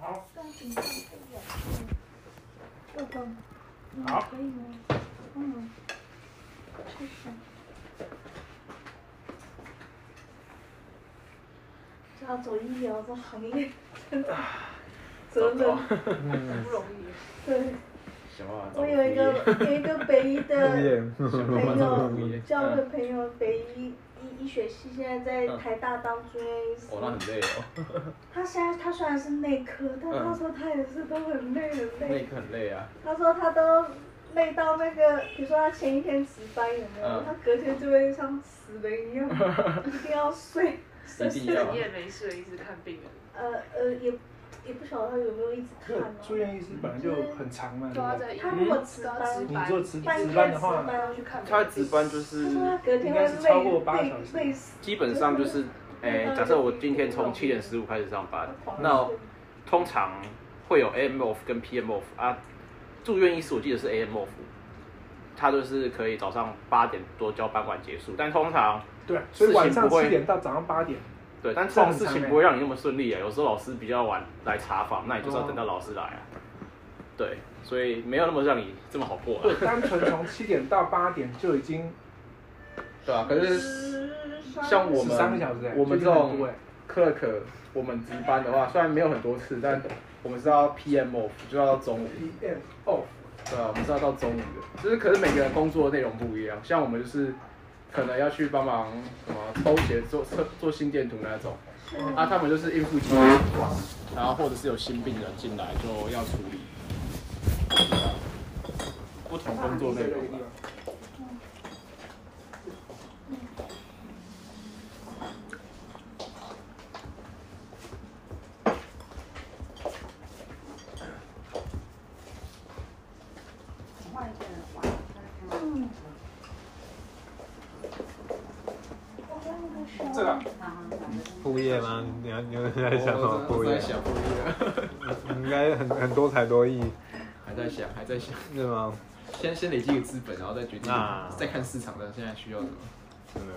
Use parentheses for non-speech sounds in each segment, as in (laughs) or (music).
好，好可以吗？嗯，谢谢。这要走医疗这行业，真的，真的，很不容易。对。我有一个有一个北医的 (laughs) 朋友，嗯交的朋友，北医医医学系现在在台大当住院医师。哦，那很累哦，(laughs) 他现在他虽然是内科，但他说他也是都很累很累。内科很累啊。他说他都累到那个，比如说他前一天值班有没有？嗯他隔天就会像死了一样，(laughs) 一定要睡。一定要整夜没睡一直看病人。呃呃，也也不晓得他有没有一直看。住院医师本来就很长嘛，对不对？在他如果值班，你都要值班，做值值半夜值班的话，他值班就是应该是超过八小时。基本上就是，诶、假设我今天从七点十五开始上班，那通常会有 AM off 跟 PM off 啊。住院医师我记得是 AM off，他就是可以早上八点多交班完结束，但通常对，所以晚上七点到早上八点，对，但这种事情不会让你那么顺利啊。有时候老师比较晚来查房，那你就是要等到老师来啊。对，所以没有那么让你这么好过对啊。，单纯从七点到八点就已经对啊，可是像我十三个们小时欸，我们这种 clerk，我们值班的话，虽然没有很多次，但我们是要 PM off，就要到中午。PM off，对啊，我们是要到中午的，就是可是每个人工作的内容不一样，像我们就是可能要去帮忙什么抽血、做测做心电图那种，啊，他们就是应付急诊，然后或者是有新病人进来就要处理，不同工作内容吧。嗯。这个副业吗？你要你有在想什么我在？想副业，应该很很多才多艺，还在想，还在想，是吗？先先累积个资本，然后再决定啊，再看市场的现在需要什么。真的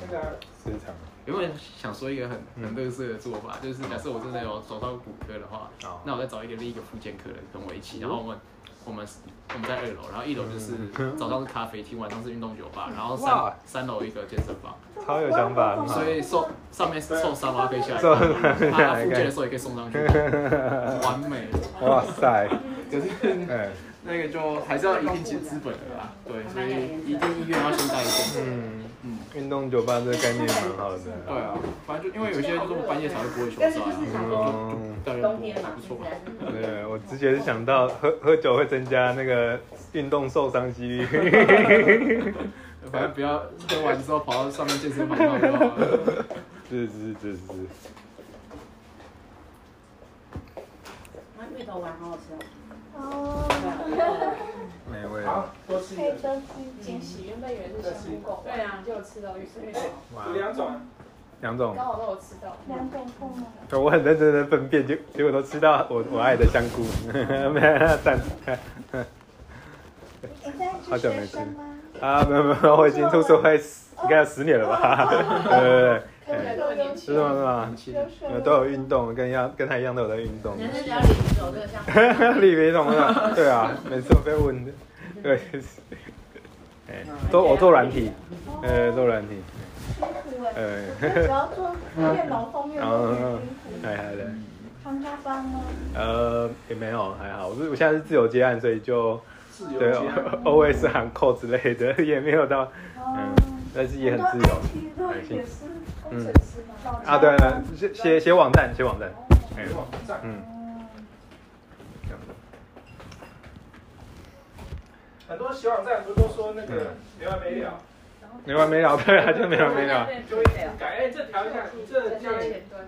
那个市场有没有人想说一个很很乐色的做法？就是假设我真的有走到骨科的话，哦那我再找一个另一个附件科的跟我一起，然后我们我们我们在二楼，然后一楼就是早上是咖啡厅，晚上是运动酒吧，然后三三楼一个健身房，超有想法嗯所以受上面受伤然后可以下来受看，伤啊复健的时候也可以送上去，(laughs) 完美。哇塞，可是 (laughs) 哎，那个就还是要一定资资本的啦，对，所以一定医院要先带一阵。嗯嗯，运动酒吧这个概念蛮好的。对啊，反正就因为有些就是我半夜才会不会休息啊，嗯。对，我之前是想到喝喝酒会增加那个运动受伤几率。反正不要喝完之后跑到上面健身房闹就好了。是是是是，那芋头丸好好吃哦。哦，美味。好，多吃一个，惊喜，原本以为是香菇狗，对啊就有吃到芋头，哇有两种，两种刚，好都有吃到。两种凤梨。我很认真的分辨，结结果都吃到我我爱的香菇，没有赞。你现在好久没吃？啊，没有没有，我已经出社会十应该有十年了吧？对对 (laughs) 对，看起来都很年轻是。吗是吗？都有运动，跟一样跟他一样都有在运动。人家只要领走这个像。立别动啊，对啊，每次都被问，(laughs) 对，哎，做我做软体，呃，做软体，辛苦哎，呃，只要做电脑方面都很辛苦。还还的，上下班吗？呃，也没有，还好，我是我现在是自由接案，所以就对自由接案，always 喊扣之类的，(laughs) 也没有到，嗯，但是也很自由。都也是工程师嘛。啊，对对，写写写网站，写网站，写网站，嗯，很多写网站不是都说那个没完没了，没完没了，对啊，就没完没了，就会改，哎，这调一下，这。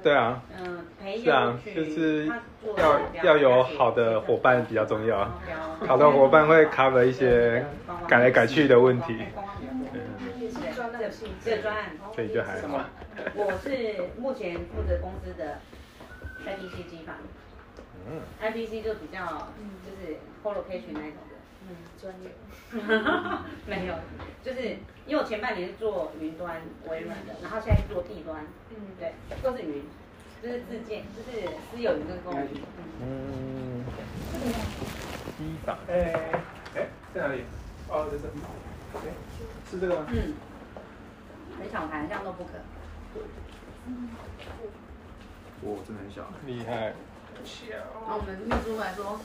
对啊，嗯，培是啊就是要要有好的伙伴比较重要。好的伙伴会 cover 一些改来改去的问题，嗯，所以就还好。(laughs) 我是目前负责公司的 IPC 机房嗯，，IPC 就比较就是 co-location 那种的。嗯，专业。(laughs) 没有，就是因为我前半年是做云端微软的，然后现在是做地端，嗯，对，都是云。就是自建，就是私有云跟公寓。嗯嗯，机房，哎哎，在哪里？哦，在这里。哎，是这个吗？嗯，很小台，像 notebook。哇，真的很小。厉害，然后我们秘书来说，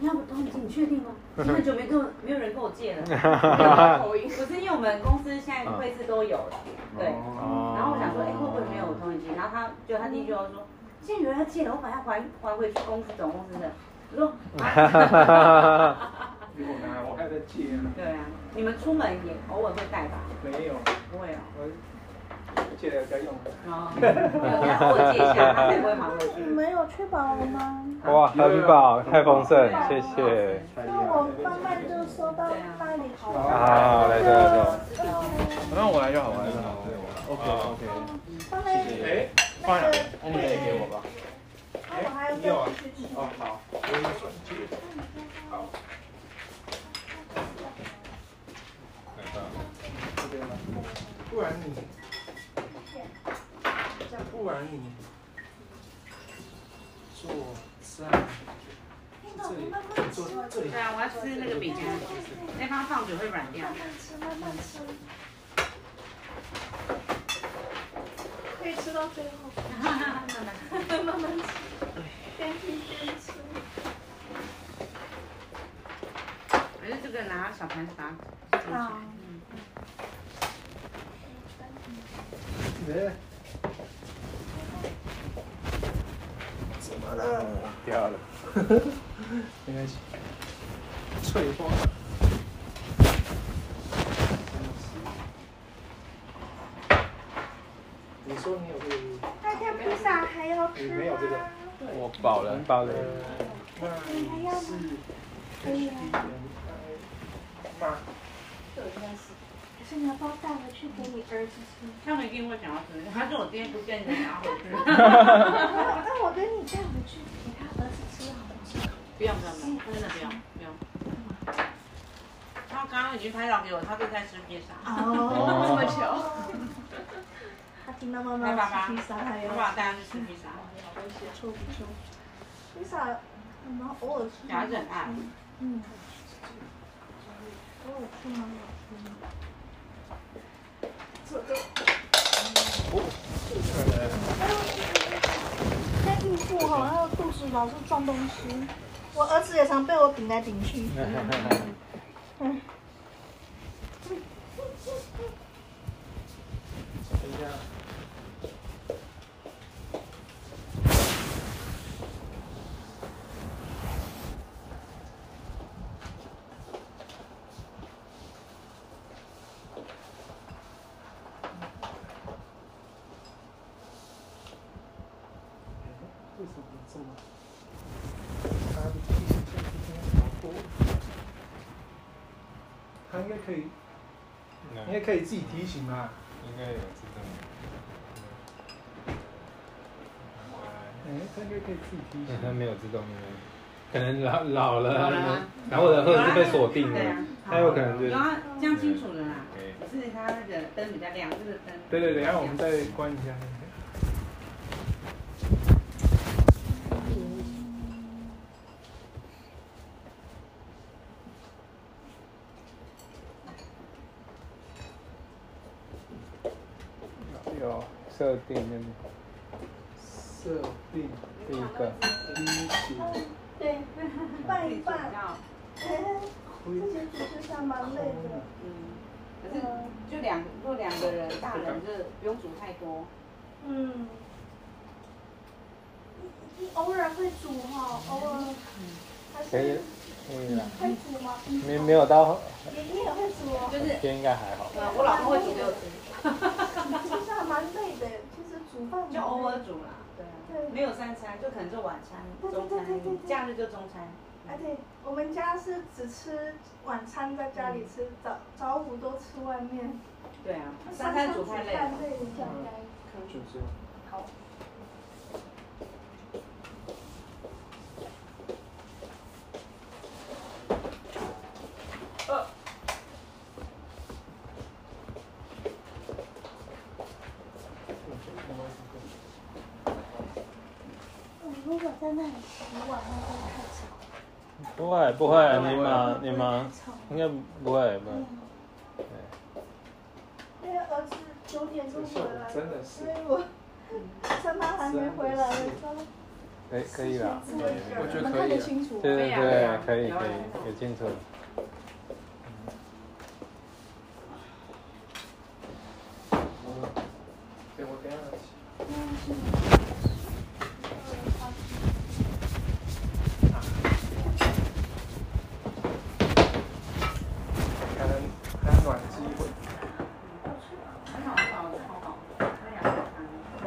你要不东西，你确定吗？(laughs) 很久没跟我没有人跟我借了。(laughs) 口音。不是因为我们公司现在会置都有了，对。哦然后我想说，哎、会不会没有投影机？然后他就他第一句话说，现在有人要借了，我把它还还回去公司总公司的。我说，啊比我拿，我还在借呢。对啊，你们出门也偶尔会带吧？没有，不会啊。我借了该用。(laughs) 哦，没有，偶尔借一下，他才不会还回你。们有确保了吗？哇，很饱，太丰盛，谢谢。那我慢慢就收到那里好了。好，来这来这。那我来就好，我来就好。OK OK，谢谢哎，放哪边？那你可以给我吧。那我还。哦好，我有转借。好，这边吗？不然你，不然你坐在这里，坐这里对。啊，我要吃那个饼干，那方放久会软掉。慢慢吃，慢慢吃。可以吃到最后，慢慢慢慢吃，边听边吃。还是这个拿小盘子把它盛起来好嗯哎，掉了。没关系。翠花。你说你有这个？大家披萨还要吃吗？你没有这个我饱了，饱了。那你是可以啊。你要不要带回去给你儿子吃？他们一定会想要吃，他说我今天不见你拿回去。那我给你带回去。给他儿子吃好不好？不用不用不用，真的不用不用。他刚刚已经拍照给我，他正在吃披萨。哦，这么巧。他听到妈妈吃披萨，他也要我把他带他去。吃披萨。不错不错。披萨，然后偶尔吃。小孩子很爱。嗯。偶尔吃蛮好吃的。这个。在孕妇哈，她的肚子老是撞东西，我儿子也常被我顶来顶去。嗯。等一下。为什么这么？他的记性像今天好多。他应该可以，应该可以自己提醒吗？应该有自动。哎，它应该可以自己提醒。它没有自动应该，可能老老了，老了啊然后的或者是被锁定了，它有可能就有啊，这样清楚了啦。只是它那个灯比较亮，这个灯。对对对，然后我们再关一下。有设定那个设定第一个，第一题，对，一半一半。要哎，这些主持上蛮累的。嗯，可是就两若两个人大人就不用煮太多。嗯。你偶尔会煮哈，偶尔。还是可以，会煮吗？没没有到，爷爷也会煮哦。就是应该还好。呃，我老公会煮给我吃，(laughs) 其实还蛮累煮饭就偶尔煮啦。对啊，对没有三餐，就可能就晚餐、中餐，假日就中餐。而且我们家是只吃晚餐在家里吃，早早午都吃外面。对啊，三餐煮太累了。累了，这样该。就是好。如果在那里洗碗，会不会太吵？不会不会，你妈你会妈应该不会不会。因为儿子九点钟回来，真的是所以我趁他还没回来的时候，可以可以啦，我觉得得可以啊。清楚。对对可以啊对，可可以可以，有清楚。对，我等一下起。还能还能暖机会。很好很好很好，那两个汤。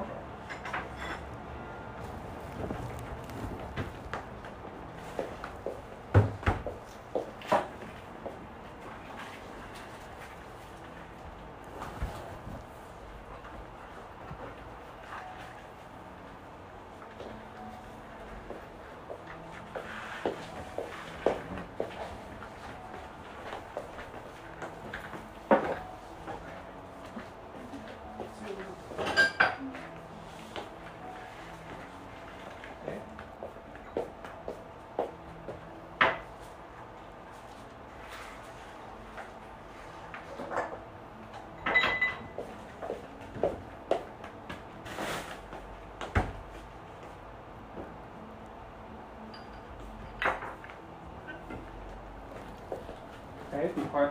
哎，比宽，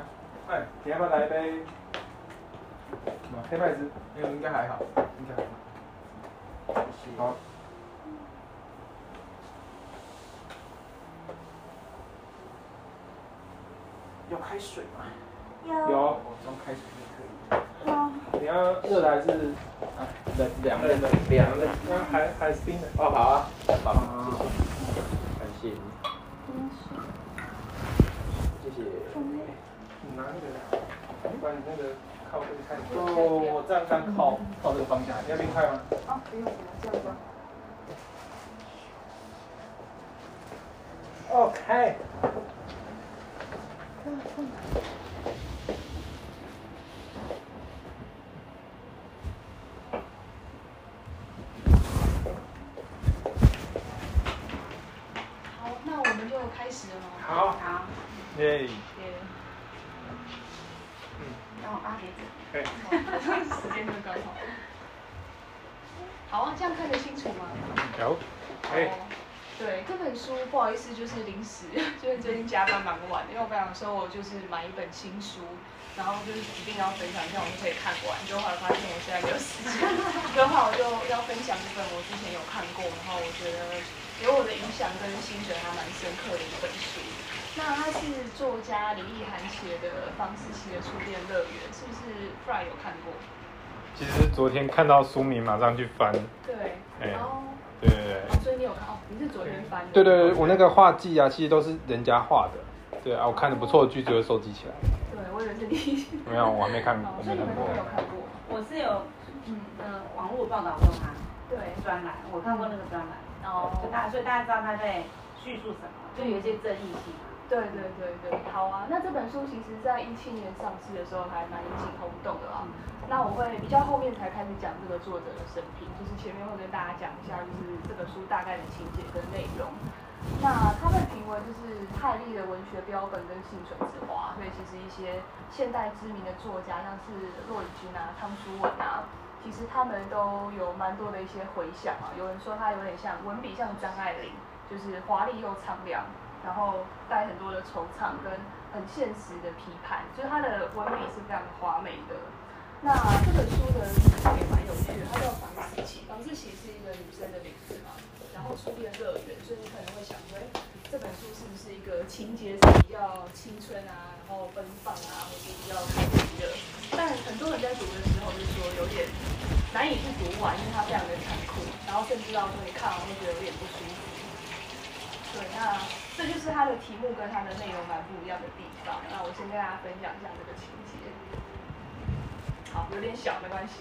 哎，你要不要来一杯？什么黑麦汁？那个，应该还好，应该还好。好。要开水吗？要有，哦，装开水就可以。要你要热的还是啊，冷凉的，凉的？那还还是冰的？哦，好啊，好，感谢你。谢谢。你拿那个，你把你那个靠这个看。哦，我这样刚靠靠这个方向，你要变快吗？哦，不用了，这样吧。OK。好，那我们就开始了吗？好，好，耶，耶，然后阿姐子。可以。时间就刚好。好啊，这样看得清楚吗？有，哎哦，对，这本书不好意思，就是临时，就是最近加班蛮晚的，因为我本来想说我就是买一本新书，然后就是一定要分享，一下我就可以看完。就后来发现我现在没有时间，所以后来我就要分享一本我之前有看过，然后我觉得给我的影响跟心得还蛮深刻的一本书。那它是作家李易涵写的房思琪的初恋乐园，是不是 Fry 有看过？其实昨天看到书名，马上去翻。对，哎哦，对对对。哦，所以你有看哦？你是昨天翻的？对对对，我那个画技啊，其实都是人家画的。对啊，我看的不错的剧就会收集起来。对，我以为是你。没有，我还没看，好，我所以你们都没看过。没有看过。我是有嗯，呃网络报道过他对，专栏，我看过那个专栏，哦，就大所以大家知道他在叙述什么，就有一些争议性嘛。对对对对，好啊。那这本书其实在一七年上市的时候还蛮引起轰动的啦。那我会比较后面才开始讲这个作者的生平，就是前面会跟大家讲一下，就是这本书大概的情节跟内容。那他被评为就是泰利的文学标本跟幸存之花，所以其实一些现代知名的作家，像是骆以军啊、汤书文啊，其实他们都有蛮多的一些回响啊。有人说他有点像文笔像张爱玲，就是华丽又苍凉，然后带很多的惆怅跟很现实的批判，就是他的文笔是非常华美的。那这本书的名字也蛮有趣的，它叫房思琪。房思琪是一个女生的名字，后初恋乐园，所以你可能会想说，哎，这本书是不是一个情节比较青春啊，然后奔放啊，或是比较开心的？但很多人在读的时候就说有点难以去读完，因为它非常的残酷，然后甚至到说你看完会觉得有点不舒服。对，那这就是它的题目跟它的内容蛮不一样的地方。那我先跟大家分享一下这个情节。有点小，没关系。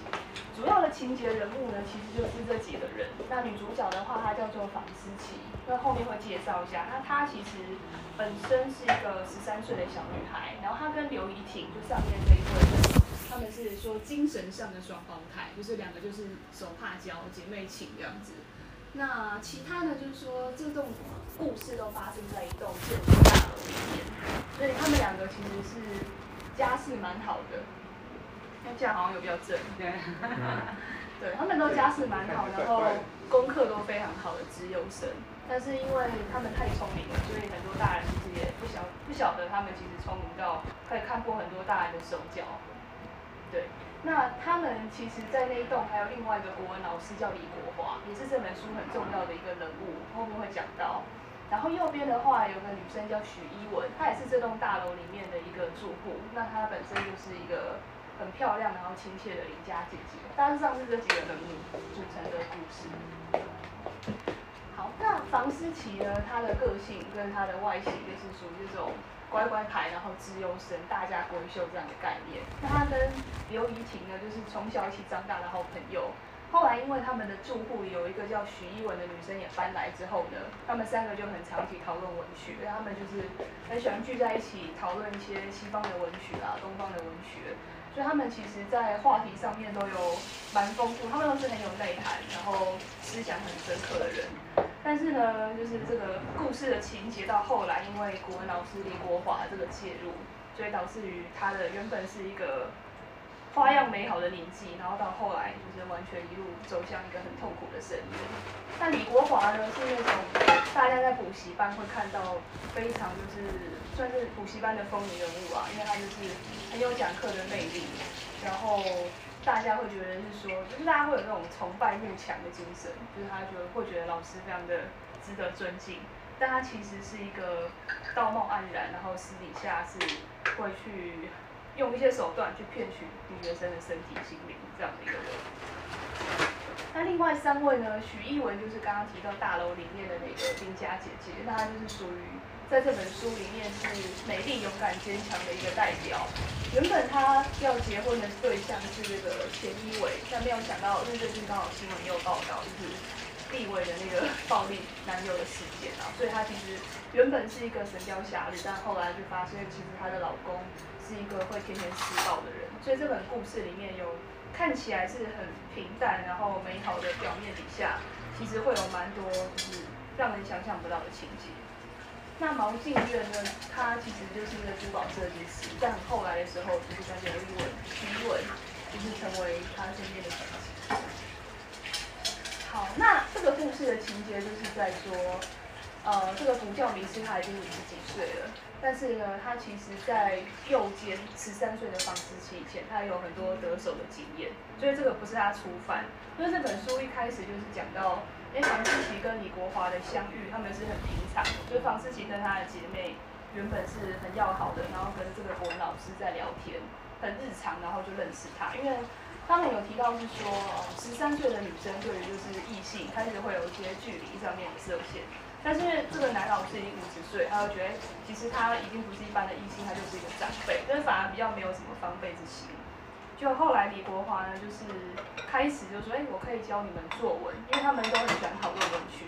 主要的情节人物呢，其实就是这几个人。那女主角的话，她叫做房思琪，那后面会介绍一下。那她其实本身是一个十三岁的小女孩，然后她跟刘怡婷就上面这一对人，他们是说精神上的双胞胎，就是两个就是手帕交姐妹情这样子。那其他呢，就是说这栋故事都发生在一栋建筑大楼里面，所以他们两个其实是家世蛮好的，这样好像有比较正。对，(laughs) 对他们都家世蛮好，然后功课都非常好的资优生，但是因为他们太聪明了，所以很多大人其实也不晓不晓得他们其实聪明到可以看破很多大人的手脚。对，那他们其实，在那一栋还有另外一个国文老师叫李国华，也是这本书很重要的一个人物，后面会讲到。然后右边的话有个女生叫许一文，她也是这栋大楼里面的一个住户，那她本身就是一个很漂亮然后亲切的邻家姐姐。大致上是这几个人物组成的故事。好，那房思琪呢？她的个性跟她的外形就是属于这种乖乖牌，然后资优生、大家闺秀这样的概念。那她跟刘怡婷呢，就是从小一起长大的好朋友。后来因为他们的住户有一个叫许一文的女生也搬来之后呢，他们三个就很常一起讨论文学，他们就是很喜欢聚在一起讨论一些西方的文学啊、东方的文学。所以他们其实，在话题上面都有蛮丰富，他们都是很有内涵，然后思想很深刻的人。但是呢，就是这个故事的情节到后来，因为国文老师李国华这个介入，所以导致于他的原本是一个花样美好的年纪，然后到后来就是完全一路走向一个很痛苦的深渊。那李国华呢，是那种大家在补习班会看到非常就是算是补习班的风云人物啊，因为他就是很有讲课的魅力，然后大家会觉得是说，就是大家会有那种崇拜慕强的精神，就是他觉得会觉得老师非常的值得尊敬，但他其实是一个道貌岸然，然后私底下是会去用一些手段去骗取女学生的身体心灵这样的一个人。那另外三位呢？许艺文就是刚刚提到大楼里面的那个邻家姐姐，那她就是属于在这本书里面是美丽、勇敢、坚强的一个代表。原本她要结婚的对象是这个钱一伟，但没有想到，因为最近刚好新闻也有报道，就是地位的那个暴力男友的事件啊，所以她其实原本是一个神雕侠侣，但后来就发现其实她的老公是一个会天天施暴的人，所以这本故事里面有。看起来是很平淡，然后美好的表面底下，其实会有蛮多就是让人想象不到的情节。那毛静月呢，他其实就是一个珠宝设计师，但后来的时候就是在刘一文、徐文，就是成为他身边的知己。好，那这个故事的情节就是在说，呃，这个佛教名师他已经五十几岁了。但是呢，他其实，在幼监十三岁的房思琪以前，他有很多得手的经验，所以这个不是他初犯。因为这本书一开始就是讲到，哎，房思琪跟李国华的相遇，他们是很平常的，就是房思琪跟她的姐妹原本是很要好的，然后跟这个国文老师在聊天，很日常，然后就认识他。因为他们有提到是说，十三岁的女生对于就是异性开始会有一些距离上面的设限。但是这个男老师已经五十岁，他就觉得其实他已经不是一般的异性，他就是一个长辈，就是反而比较没有什么防备之心。就后来李国华呢，就是开始就说，哎，我可以教你们作文，因为他们都很喜欢讨论文学，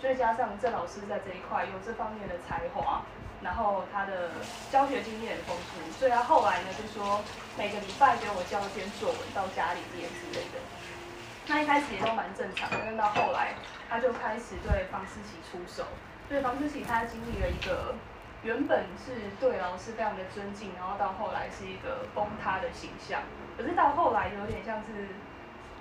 所以加上郑老师在这一块有这方面的才华，然后他的教学经验很丰富，所以他后来呢就说每个礼拜给我交一篇作文到家里面之类的。那一开始也都蛮正常，但到后来。他就开始对房思琪出手，所以房思琪他经历了一个原本是对老师非常的尊敬，然后到后来是一个崩塌的形象。可是到后来有点像是，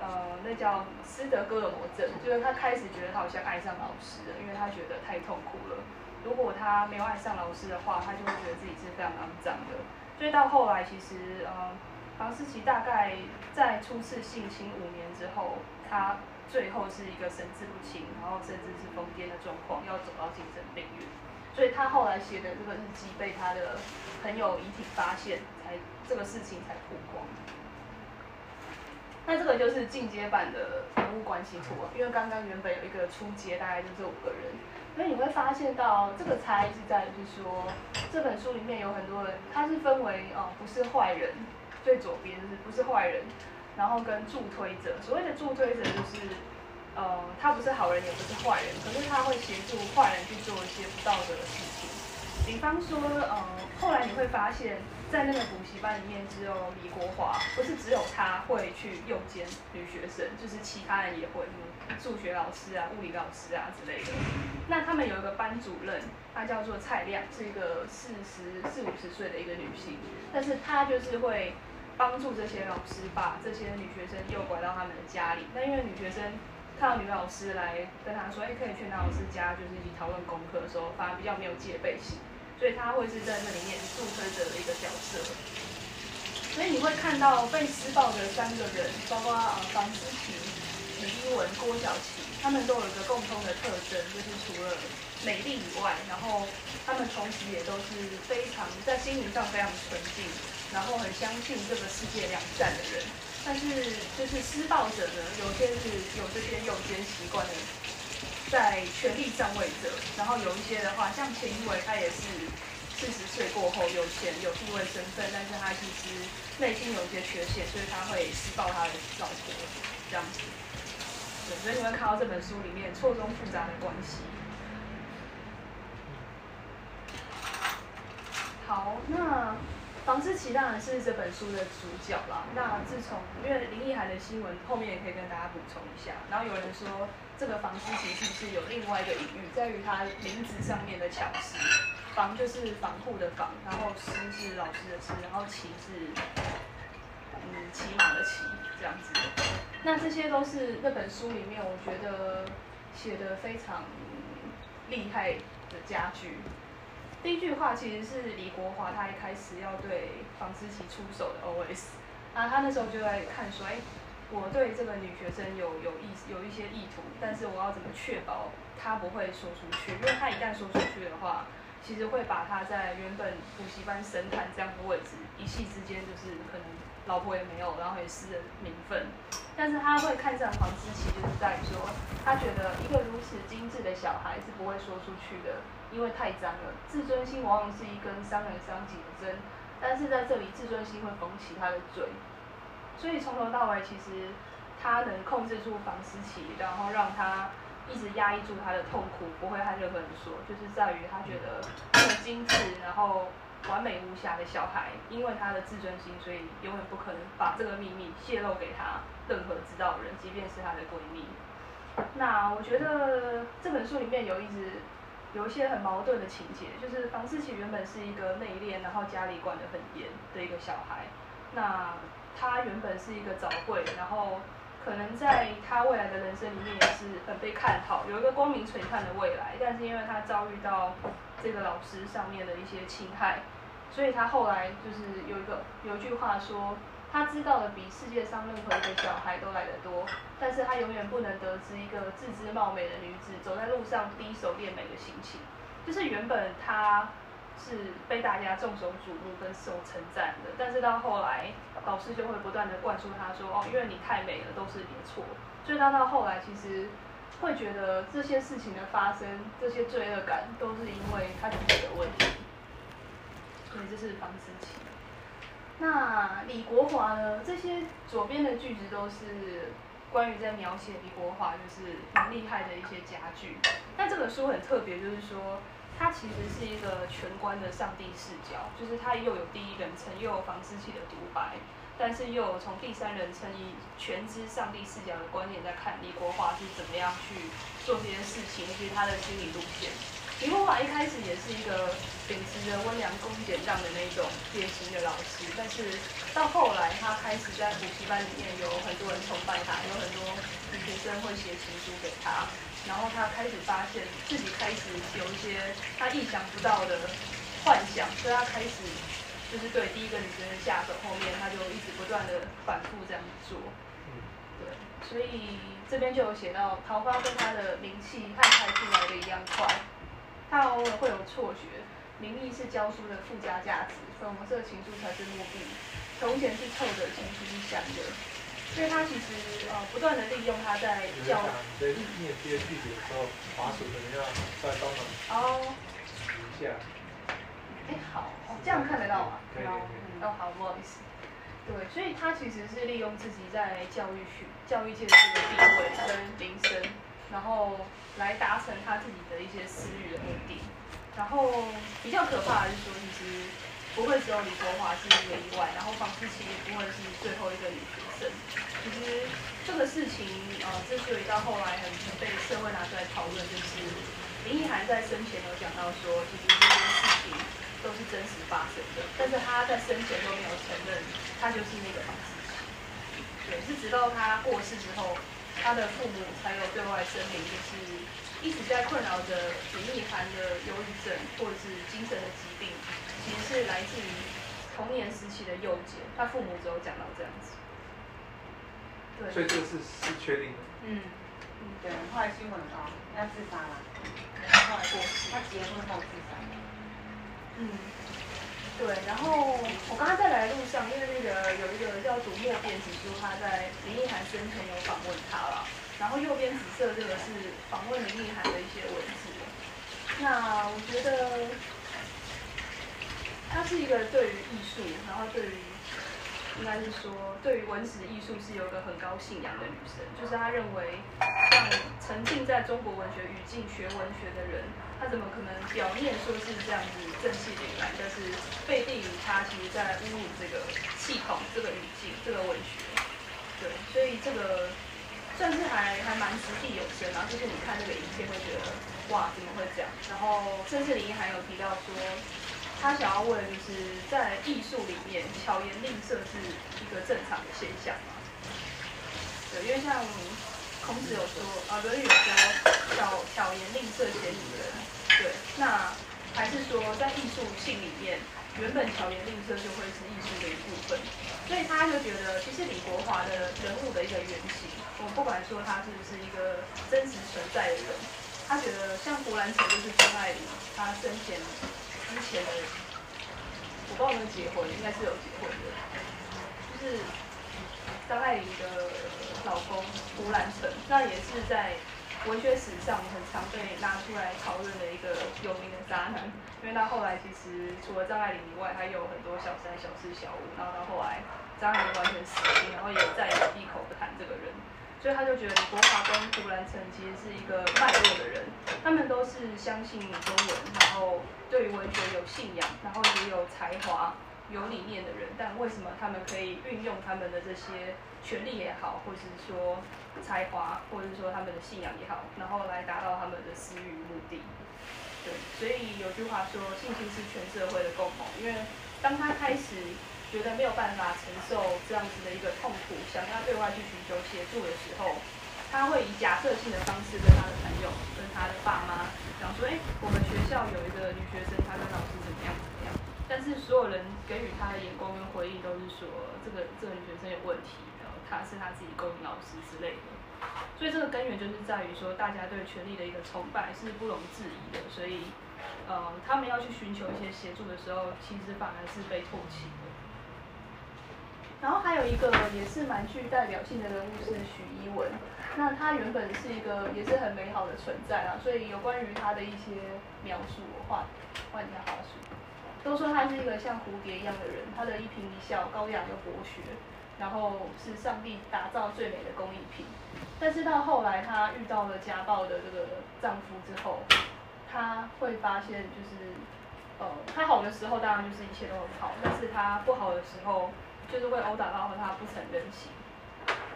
呃，那叫斯德哥尔摩症，就是他开始觉得他好像爱上老师了，因为他觉得太痛苦了。如果他没有爱上老师的话，他就会觉得自己是非常肮脏的。所以到后来，其实呃，房思琪大概在初次性侵五年之后，他。最后是一个神志不清，然后甚至是疯癫的状况，要走到精神病院。所以他后来写的这个日记被他的朋友遗体发现，才这个事情才曝光。那这个就是进阶版的人物关系图啊，因为刚刚原本有一个初阶，大概就这五个人，所以你会发现到这个差异是在于说，这本书里面有很多人，他是分为哦不是坏人，最左边就是不是坏人。然后跟助推者，所谓的助推者就是，呃，他不是好人也不是坏人，可是他会协助坏人去做一些不道德的事情。比方说，呃，后来你会发现，在那个补习班里面，只有李国华，不是只有他会去诱奸女学生，就是其他人也会，数学老师啊、物理老师啊之类的。那他们有一个班主任，她叫做蔡亮，是一个四十四五十岁的一个女性，但是她就是会帮助这些老师把这些女学生诱拐到他们的家里。那因为女学生看到女老师来跟她说，哎，可以去男老师家，就是一起讨论功课的时候，反而比较没有戒备心。所以他会是在那里面助推者的一个角色。所以你会看到被施暴的三个人，包括呃房思琪、李一文、郭晓琪，他们都有一个共通的特征，就是除了美丽以外，然后他们同时也都是非常在心灵上非常纯净，然后很相信这个世界良善的人。但是就是施暴者呢，有些是有这些诱奸习惯的。在权力上位者，然后有一些的话，像钱一伟，他也是四十岁过后有钱有地位身份，但是他其实内心有一些缺陷，所以他会施暴他的老婆这样子。对，所以你会看到这本书里面错综复杂的关系。好，那房思琪当然是这本书的主角啦。那自从因为林奕涵的新闻后面也可以跟大家补充一下，然后有人说。这个房思琪是不是有另外一个隐喻，在于它名字上面的巧思。房就是防护的防，然后师是老师的师，然后骑是嗯骑马的骑，这样子。那这些都是那本书里面我觉得写的非常厉害的家具。第一句话其实是李国华他一开始要对房思琪出手的 OS，啊他那时候就在看说，哎。我对这个女学生有有意有一些意图，但是我要怎么确保她不会说出去？因为她一旦说出去的话，其实会把他在原本补习班神坛这样的位置，一夕之间就是可能老婆也没有，然后也失了名分。但是他会看上黄思琪，就是在说，他觉得一个如此精致的小孩是不会说出去的，因为太脏了。自尊心往往是一根伤人伤己的针，但是在这里，自尊心会缝起他的嘴。所以从头到尾，其实他能控制住房思琪，然后让他一直压抑住他的痛苦，不会和任何人说，就是在于他觉得这么精致，然后完美无瑕的小孩，因为他的自尊心，所以永远不可能把这个秘密泄露给他任何知道的人，即便是她的闺蜜。那我觉得这本书里面有一直有一些很矛盾的情节，就是房思琪原本是一个内敛，然后家里管得很严的一个小孩，那。他原本是一个早会，然后可能在他未来的人生里面也是很被看好，有一个光明璀璨的未来。但是因为他遭遇到这个老师上面的一些侵害，所以他后来就是有一个有一句话说，他知道的比世界上任何一个小孩都来得多，但是他永远不能得知一个自知貌美的女子走在路上第一手恋美的心情。就是原本他。是被大家众所瞩目跟受称赞的，但是到后来，老师就会不断的灌输他说，哦，因为你太美了，都是你的错。所以他到后来其实会觉得这些事情的发生，这些罪恶感都是因为他自己的问题。所以这是方思琪。那李国华呢？这些左边的句子都是关于在描写李国华就是蛮厉害的一些家具。但这本书很特别，就是说。它其实是一个全观的上帝视角，就是它又有第一人称，又有房思琪的独白，但是又有从第三人称以全知上帝视角的观点在看李国华是怎么样去做这件事情，以及他的心理路线。李国华一开始也是一个秉持着温良恭俭让的那种典型的老师，但是到后来他开始在补习班里面有很多人崇拜他，有很多女学生会写情书给他。然后他开始发现自己开始有一些他意想不到的幻想，所以他开始就是对第一个女生的下手，后面他就一直不断的反复这样做。对，所以这边就有写到桃花跟他的名气和开出来的一样快，他偶尔会有错觉，名义是教书的附加价值，粉红色情书才是目的，从前是臭的，情书是香的。所以他其实呃不断的利用他在教。在念这些句子的时候，滑鼠可能要再帮忙哦。一下。哎，好，这样看得到吗？可以。哦，好，不好意思。对，所以他其实是利用自己在教育学、教育界的这个地位跟名声，然后来达成他自己的一些私欲的目的。然后比较可怕的是说，其实不会只有李国华是一个意外，然后房思琪也不会是最后一个生。其实这个事情，呃，之所以到后来很被社会拿出来讨论，就是林奕涵在生前有讲到说，其实这件事情都是真实发生的，但是他在生前都没有承认他就是那个房思。对，是直到他过世之后，他的父母才有对外声明，就是一直在困扰着林奕涵的忧郁症或者是精神的疾病，其实是来自于童年时期的幼解。他父母只有讲到这样。对，所以这个是是确定的。嗯，对，后来新闻报要自杀了，后来过世。他结婚后自杀。嗯，对，然后我刚刚在来的路上，因为那个有一个叫读墨电子书，他在林奕涵生前有访问他了，然后右边紫色这个是访问林奕涵的一些文字。那我觉得他是一个对于艺术，然后对于应该是说对于文史艺术是有个很高信仰的女生，就是她认为像沉浸在中国文学语境学文学的人，他怎么可能表面说是这样子正气凛然，但是背地里他其实在侮辱这个系统、这个语境、这个文学。对，所以这个算是还还蛮掷地有声啊，就是你看这个影片会觉得哇怎么会这样？然后甚至林还有提到说，他想要问就是在艺术里面巧言令色是一个正常的现象吗？对，因为像孔子有说啊，《论语》有说巧巧言令色显女人，对，那还是说在艺术性里面，原本巧言令色就会是艺术的一部分，所以他就觉得其实李国华的人物的一个原型，我不管说他是不是一个真实存在的人，他觉得像胡兰成就是张爱玲，他生前之前的，我不知道有没有结婚，应该是有结婚的，就是张爱玲的老公胡兰成，那也是在文学史上很常被拿出来讨论的一个有名的渣男，因为他后来其实除了张爱玲以外，他有很多小三、小四、小五，然后到后来张爱玲完全死心，然后也再也闭口不谈这个人，所以他就觉得李国华跟胡兰成其实是一个脉络的人，他们都是相信中文，然后对于文学有信仰，然后也有才华。有理念的人，但为什么他们可以运用他们的这些权利也好，或是说才华，或者是说他们的信仰也好，然后来达到他们的私欲目的？对，所以有句话说，信心是全社会的共谋。因为当他开始觉得没有办法承受这样子的一个痛苦，想要对外去寻求协助的时候，他会以假设性的方式跟他的朋友、跟他的爸妈讲说：“哎，我们学校有一个女学生，她跟老师怎么样怎么样。”但是所有人给予他的眼光跟回应都是说，这个这个女学生有问题，然后她是她自己勾引老师之类的。所以这个根源就是在于说，大家对权力的一个崇拜是不容置疑的。所以，呃，他们要去寻求一些协助的时候，其实反而是被唾弃。然后还有一个也是蛮具代表性的人物是许一文，那他原本是一个也是很美好的存在啊，所以有关于他的一些描述，我画换一下话术。都说他是一个像蝴蝶一样的人，他的一颦一笑高雅又博学，然后是上帝打造最美的工艺品。但是到后来，他遇到了家暴的这个丈夫之后，他会发现就是，呃，他好的时候当然就是一切都很好，但是他不好的时候，就是会殴打到他不成人形。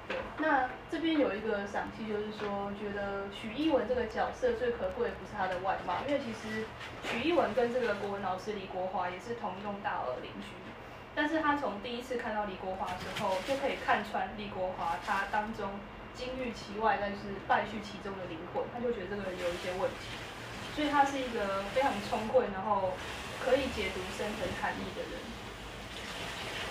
对，那这边有一个赏析，就是说，觉得许一文这个角色最可贵不是他的外貌，因为其实许一文跟这个国文老师李国华也是同一栋大楼邻居，但是他从第一次看到李国华之后，就可以看穿李国华他当中金玉其外，但是败絮其中的灵魂，他就觉得这个人有一些问题，所以他是一个非常聪慧，然后可以解读深层含义的人。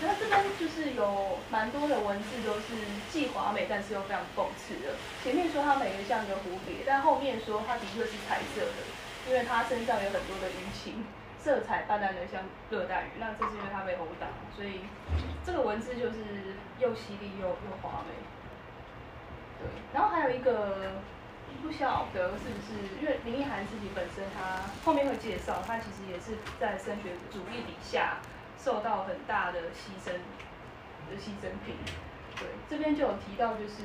那这边就是有蛮多的文字都是既华美，但是又非常讽刺的。前面说它美得像个蝴蝶，但后面说它的确是彩色的，因为它身上有很多的淤青，色彩斑斓的像热带鱼。那这是因为它被殴打，所以这个文字就是又犀利又又华美。对，然后还有一个不晓得是不是，因为林奕涵自己本身，他后面会介绍，他其实也是在升学主义底下。受到很大的牺牲的牺牲品，对，这边就有提到，就是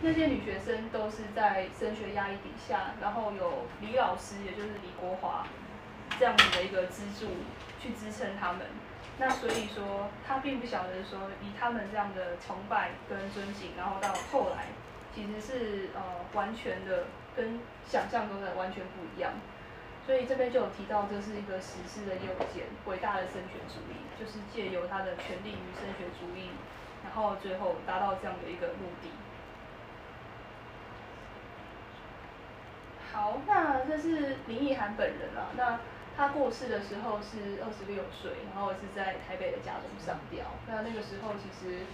那些女学生都是在升学压力底下，然后有李老师，也就是李国华，这样子的一个支柱去支撑他们。那所以说，他并不晓得说，以他们这样的崇拜跟尊敬，然后到后来，其实是呃完全的跟想象中的完全不一样。所以这边就有提到，这是一个史诗的右肩，伟大的升学主义，就是借由他的权力与升学主义，然后最后达到这样的一个目的。好，那这是林奕涵本人啊。那他过世的时候是二十六岁，然后是在台北的家中上吊。那那个时候其实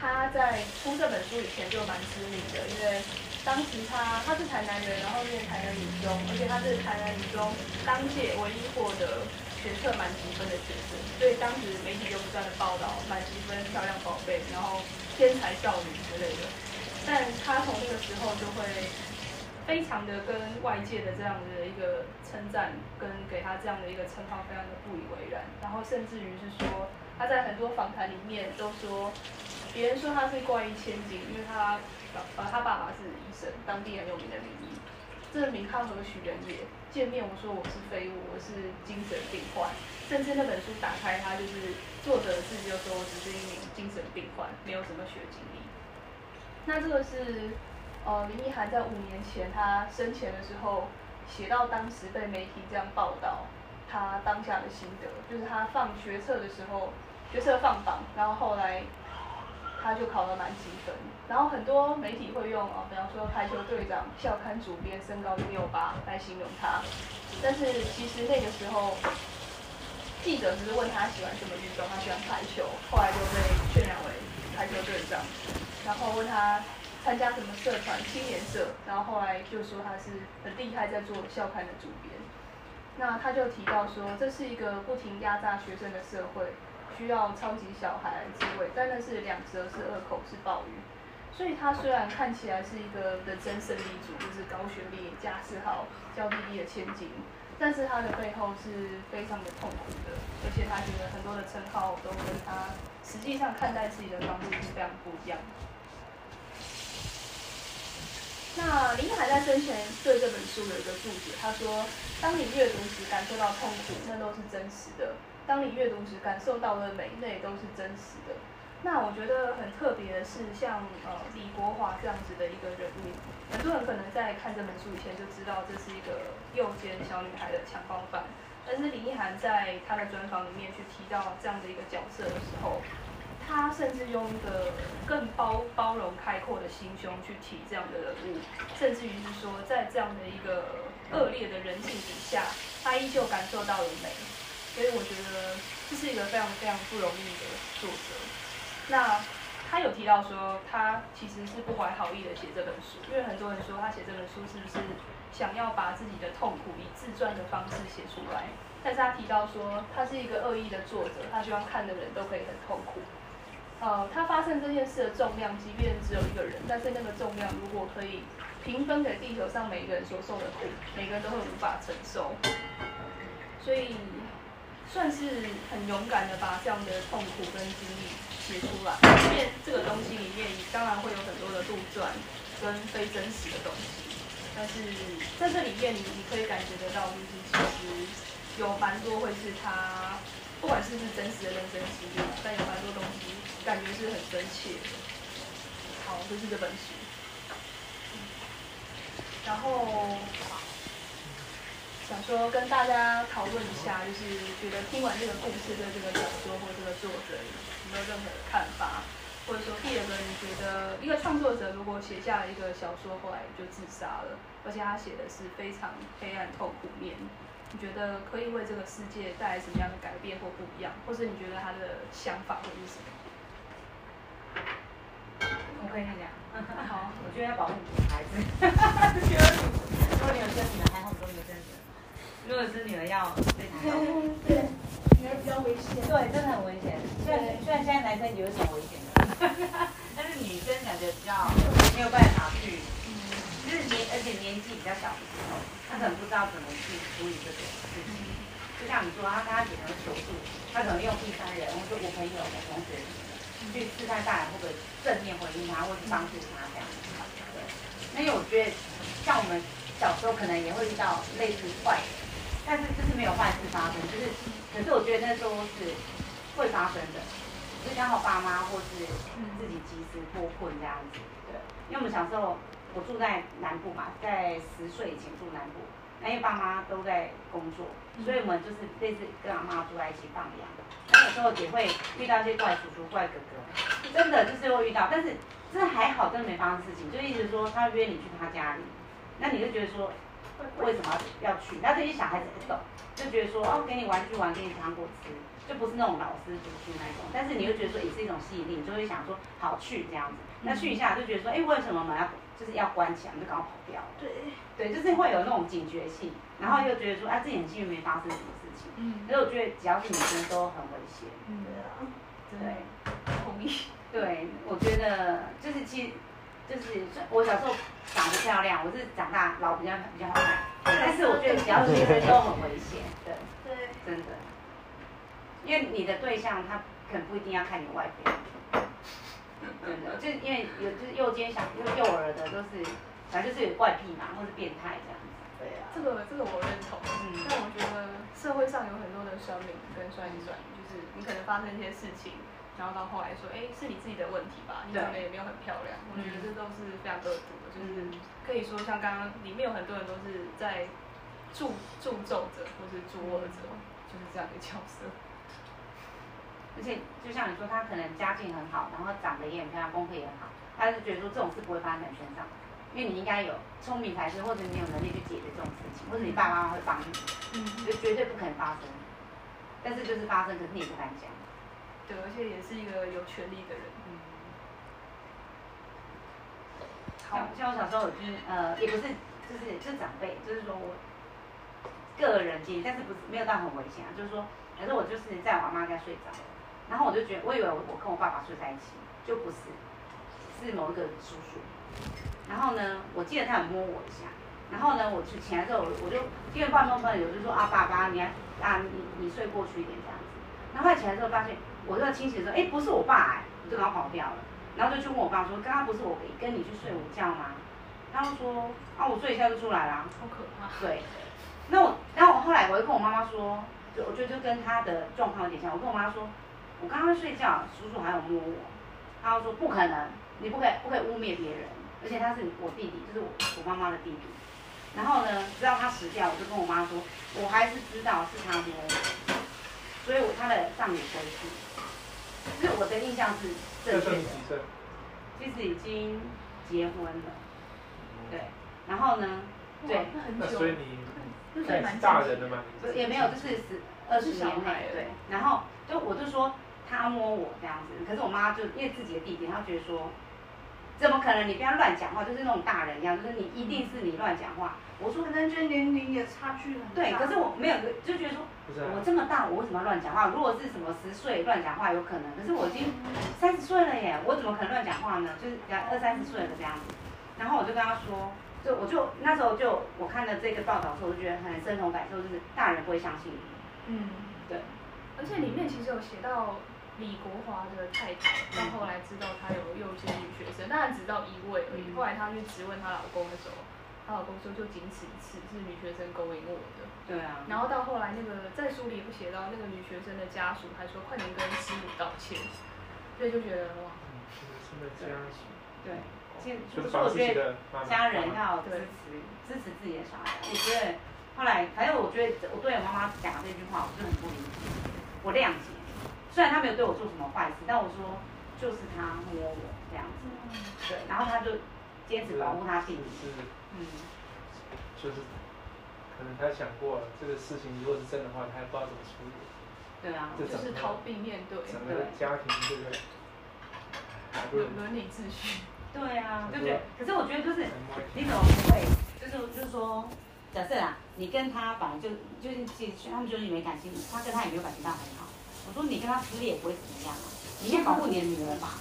他在出这本书以前就蛮知名的，因为当时他他是台南人，然后念台南女中，而且他是台南女中当届唯一获得学测满级分的学生，所以当时媒体就不断的报道满级分、漂亮宝贝，然后天才少女之类的。但他从那个时候就会。非常的跟外界的这样的一个称赞，跟给他这样的一个称号，非常的不以为然。然后甚至于是说，他在很多访谈里面都说，别人说他是怪异千金，因为他呃他爸爸是医生，当地很有名的名医。这名号何许人也？见面我说我是废物，我是精神病患。甚至那本书打开，他就是作者自己就说我只是一名精神病患，没有什么学经历。那这个是。呃，林奕涵在五年前他生前的时候，写到当时被媒体这样报道，他当下的心得，就是他放学测的时候，学测放榜，然后后来他就考了满积分，然后很多媒体会用哦，比方说排球队长、校刊主编身高一六八来形容他，但是其实那个时候，记者只是问他喜欢什么运动，他喜欢排球，后来就被渲染为排球队长，然后问他。参加什么社团？青年社，然后后来就说他是很厉害，在做校刊的主编。那他就提到说，这是一个不停压榨学生的社会，需要超级小孩来自卫，但那是两折，是二口，是暴雨。所以他虽然看起来是一个人生胜利组，就是高学历、家世好、娇滴滴的千金，但是他的背后是非常的痛苦的，而且他觉得很多的称号都跟他实际上看待自己的方式是非常不一样。那林海在生前对这本书有一个注解，他说：“当你阅读时感受到痛苦，那都是真实的；当你阅读时感受到的美，那也都是真实的。”那我觉得很特别的是，像呃李国华这样子的一个人物，很多人可能在看这本书以前就知道这是一个右肩小女孩的强暴犯，但是林奕涵在他的专访里面去提到这样的一个角色的时候。他甚至用一个更包包容开阔的心胸去提这样的人物，甚至于是说，在这样的一个恶劣的人性底下，他依旧感受到了美。所以我觉得这是一个非常非常不容易的作者。那他有提到说，他其实是不怀好意的写这本书，因为很多人说他写这本书是不是想要把自己的痛苦以自传的方式写出来？但是他提到说，他是一个恶意的作者，他希望看的人都可以很痛苦。呃，他发生这件事的重量，即便只有一个人，但是那个重量如果可以平分给地球上每一个人所受的苦，每个人都会无法承受。所以算是很勇敢的把这样的痛苦跟经历写出来。因为这个东西里面当然会有很多的杜撰跟非真实的东西，但是在这里面你你可以感觉得到，就是其实有蛮多会是他。不管是不是真实的人生经历，但有蛮多东西感觉是很真切的。好，就是这本书。然后想说跟大家讨论一下，就是觉得听完这个故事对这个小说或这个作者有没有任何的看法？或者说第二个，你觉得一个创作者如果写下了一个小说，后来就自杀了，而且他写的是非常黑暗痛苦面。你觉得可以为这个世界带来什么样的改变或不一样，或是你觉得他的想法会是什么？我可以讲。(laughs) 好，我觉得要保护女孩子。(laughs) 如果你有生女儿，还好，都没有生女儿。如果是女儿，要非常保护。对，女儿比较危险。对，真的很危险。虽然虽然现在男生有点危险的，(laughs) 但是女生感觉比较没有办法去。就是年，而且年纪比较小的时候，她可能不知道怎么去处理这种事情。就像你说，他跟他女儿求助，他可能用第三人，或者我朋友、我同学去试探大人，或者正面回应他，或者帮助他这样子。对。那因为我觉得，像我们小时候可能也会遇到类似坏人，但是就是没有坏事发生，就是，可是我觉得那时候是会发生的，就刚好爸妈或是自己及时脱困这样子，对，因为我们小时候我住在南部嘛，在十岁以前住南部，那因为爸妈都在工作，所以我们就是类似跟阿妈住在一起放养，那有时候也会遇到一些怪叔叔、怪哥哥，真的就是会遇到，但是真的还好，真的没发生事情，就一直说他约你去他家里，那你就觉得说为什么要去？那这些小孩子不懂，就觉得说哦，给你玩具玩，给你糖果吃，就不是那种老师读书那种。但是你又觉得说也是一种吸引力，你就会想说好去这样子。那去一下就觉得说，哎，为什么门要就是要关起来，就赶快跑掉了。对，对，就是会有那种警觉性，然后又觉得说啊自己很幸运没发生什么事情。嗯，可是我觉得只要是女生都很危险。嗯，对啊，对。同意。对，我觉得就是其实就是我小时候长得漂亮，我是长大老比较比较好看，但是我觉得只要是女生都很危险，对，对，真的，因为你的对象他可能不一定要看你外表，真的，就是因为有就是幼奸小幼幼儿的都是，反正就是有怪癖嘛，或是变态这样子，对啊，这个这个我认同，嗯但我觉得社会上有很多的酸民跟酸言酸语，就是你可能发生一些事情，然后到后来说，哎，是你自己的问题吧，你长得也没有很漂亮，我觉得这都是非常恶毒的，就是可以说像刚刚里面有很多人都是在助助纣者或是助恶者，就是这样的角色。而且就像你说，他可能家境很好，然后长得也很漂亮，功课也很好，他就觉得说这种事不会发生在你身上，因为你应该有聪明才智，或者你有能力去解决这种事情，或者你爸爸妈妈会帮你，嗯，就绝对不可能发生。但是就是发生，可是你也不敢讲。对，而且也是一个有权利的人。嗯。像像我小时候，就是呃，也不是，就是就是长辈，就是说我个人经历，但是不是没有到很危险啊，就是说，反正我就是在我阿妈家睡着了，然后我就觉得，我以为我我跟我爸爸睡在一起，就不是，是某一个叔叔。然后呢，我记得他有摸我一下，然后呢，我就起来之后，我我就因为爸爸朋友就说啊，爸爸，你还啊你你睡过去一点这样子。然后后来起来之后发现，我在清醒的时候，哎，不是我爸哎，我就赶快跑掉了。然后就去问我爸说，刚刚不是我跟你去睡午觉吗？他就说，啊，我睡一下就出来啦。好可怕。对，那我，然后我后来我就跟我妈妈说，就我觉得就跟他的状况有点像。我跟我妈说，我刚刚睡觉，叔叔还有摸我。他就说不可能，你不可以不可以污蔑别人，而且他是我弟弟，就是我我妈妈的弟弟。然后呢，直到他死掉，我就跟我妈说，我还是知道是他摸我，所以我他的葬礼回去。就是我的印象是正确的？其实已经结婚了，对，然后呢，对，那很久那所以。你那那蛮是大人了吗？不也没有，就是十二十年内对，然后就我就说他摸我这样子，可是我妈就因为自己的弟弟，她觉得说，怎么可能？你不要乱讲话，就是那种大人一样，就是你一定是你乱讲话。我说可能觉得年龄也差距很大。对，可是我没有，就觉得说我这么大，我为什么要乱讲话？如果是什么十岁乱讲话有可能，可是我已经三十岁了耶，我怎么可能乱讲话呢？就是二三十岁了这样子。然后我就跟他说，就我就那时候就我看了这个报道的时候，我就觉得很深同感受，就是大人不会相信你。嗯，对。而且里面其实有写到李国华的太太，到后来知道她有幼稚女学生，当然只到一位而已。嗯后来她去质问她老公的时候，她老公说就仅此一次，是女学生勾引我的。对啊。然后到后来那个在书里有写到那个女学生的家属还说快点跟师母道歉，所以就觉得哇，嗯，是的家属，对，其实就是我己的妈妈家人要支持支持自己的小孩。我觉得后来，反正我觉得我对我妈妈讲这句话，我就很不理解，我谅解。虽然她没有对我做什么坏事，但我说就是她摸我这样子，对，然后她就坚持保护她弟弟，嗯，就是，可能他想过了这个事情，如果是真的话，他也不知道怎么处理。对啊，就是逃避面对整个家庭对不对？伦伦理秩序。对啊，对不对，可是我觉得就是你怎么不会？就是就是说，假设啊，你跟他本来就就是其实他们就是没感情，他跟他也没有感情到很好。我说你跟他撕裂也不会怎么样啊，你应该保护你的女儿吧？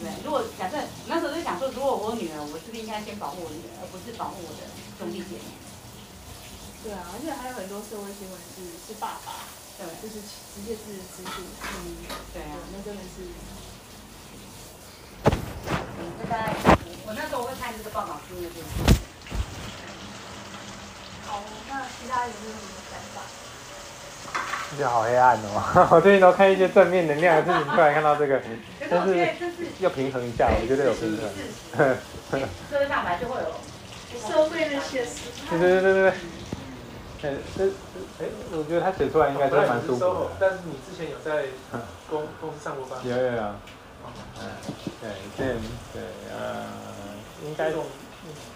对，如果假设那时候就想说，如果我有女儿，我是不是应该先保护我女儿，而不是保护我的兄弟姐妹？对啊，而且还有很多社会新闻是是爸爸，对，就是直接是直属，嗯，对啊，那真的是。嗯，这大概我那时候我会看这个报道书的就是。好，那其他有没有什么想法？就好黑暗哦。我最近都看一些正面能量的事情，突然看到这个，(laughs) 但是要平衡一下，我觉得有平衡。(laughs) 社会上本来就会有。社会那些事，对对对对对。哎，这哎，我觉得他写出来应该都蛮舒服的。但是你之前有在公 (laughs) 公司上过班？有有有。嗯，对，对对，呃，应该是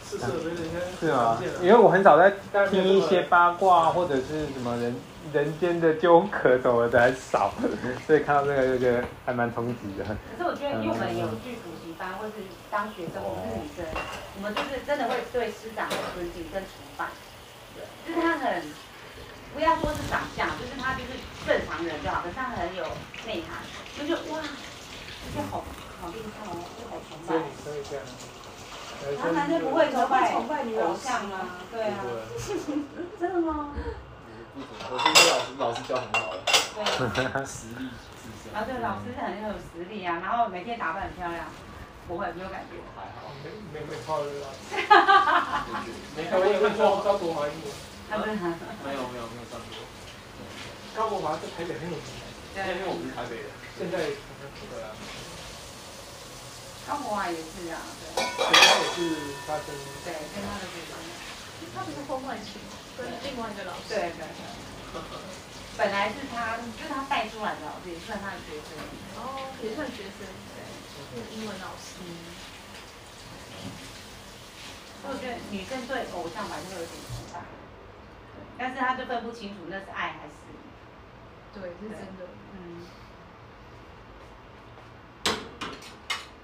是，我觉得应该是吗因为我很少在听一些八卦或者是什么人人间的纠葛什么的很少，(laughs) 所以看到这个就觉得还蛮冲击的。可是我觉得，因为我们有去补习班，或是当学生，我们是女生，我们就是真的会对师长的尊敬跟崇拜。就是他很，不要说是长相，就是他就是正常人就好，可是他很有内涵，就是哇，这些好好厉害哦，这好崇拜所以。这样。他男生不会崇拜崇拜你偶像啊，对啊，真的吗？我是老师，老师教很好的，对。实力是这然后对老师是很有实力啊，然后每天打扮很漂亮，不会没有感觉。还好，没没没泡热啊。没看过，有看过高国华英文。很没有没有没有上过，高国华在台北很有名，因为我们是台北人，现在可能不对啊。高国华也是啊，对对，他也是发生。对，跟他的这个，他不是婚外情，跟另外一个老师。对对对。本来是他，就是他带出来的老师，也算他的学生。哦，也算学生，对，是英文老师。所以我觉得女生对偶像本来就会有点崇拜，对，但是他就分不清楚那是爱还是，对，是真的。嗯。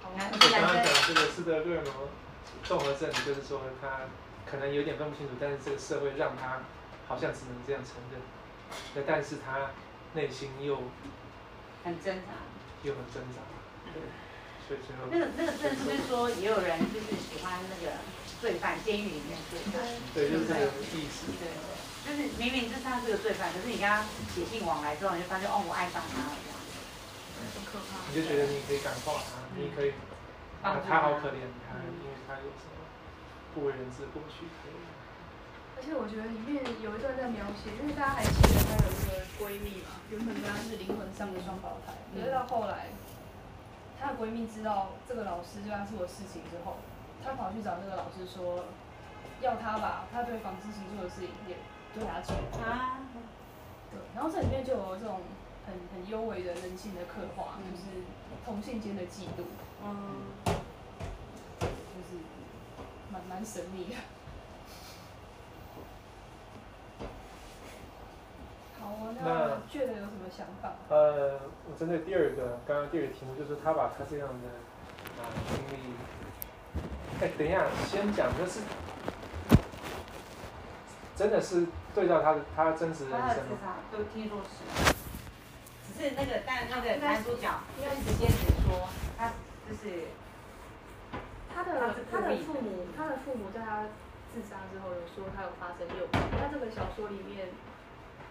我刚刚讲这个斯德哥尔摩综合症，就是说他可能有点分不清楚，但是这个社会让他好像只能这样承认，那但是他内心又很挣扎。又很挣扎，对，所以最后那个那个症是不是说也有人就是喜欢那个罪犯，监狱里面罪犯？对，就是这个意思。对，就是明明就是他是个罪犯，可是你跟他写信往来之后，你就发现哦，我爱上他了这样。很可怕。你就觉得你可以感化他，你可以，啊，他好可怜，他因为他有什么不为人知的过去，而且我觉得里面有一段在描写，因为大家还记得她有一个闺蜜嘛，原本跟她是灵魂上的双胞胎，可是到后来，她的闺蜜知道这个老师对她做的事情之后，她跑去找那个老师说，要他把他对房思琪做的事情也对他做。啊，对，然后这里面就有这种很很优美的人性的刻画，就是同性间的嫉妒，嗯，就是蛮蛮神秘的。好啊，那那觉得有什么想法？呃，我针对第二个，刚刚第二个题目就是他把他这样的啊经历，哎，等一下，先讲就是真的是对照他的他真实人他的生吗？都听说是，只是那个但那个男主角一直坚持说他就是他的他的父母，他的父母在他自杀之后有说他有发生诱拐。他这个小说里面，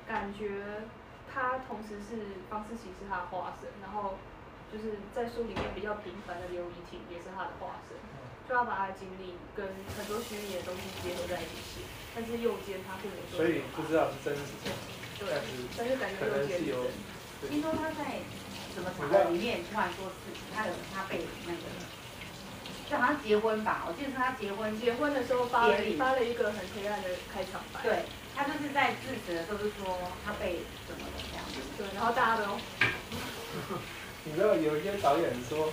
感觉他同时是方思琪是他的化身，然后就是在书里面比较平凡的刘怡婷也是他的化身，就要把他的经历跟很多虚拟的东西结合在一起写。但是右肩他并没有所以不知道是真是假，对但是，但是感觉可能右肩是是有真。听说他在什么场合里面突然说自己他有他被那个，就好像结婚吧，我记得是他结婚结婚的时候发了发了一个很黑暗的开场白，对他就是在致辞的时候就说他被怎么的这样。子，对，然后大家都 (laughs) 你知道有一些导演说，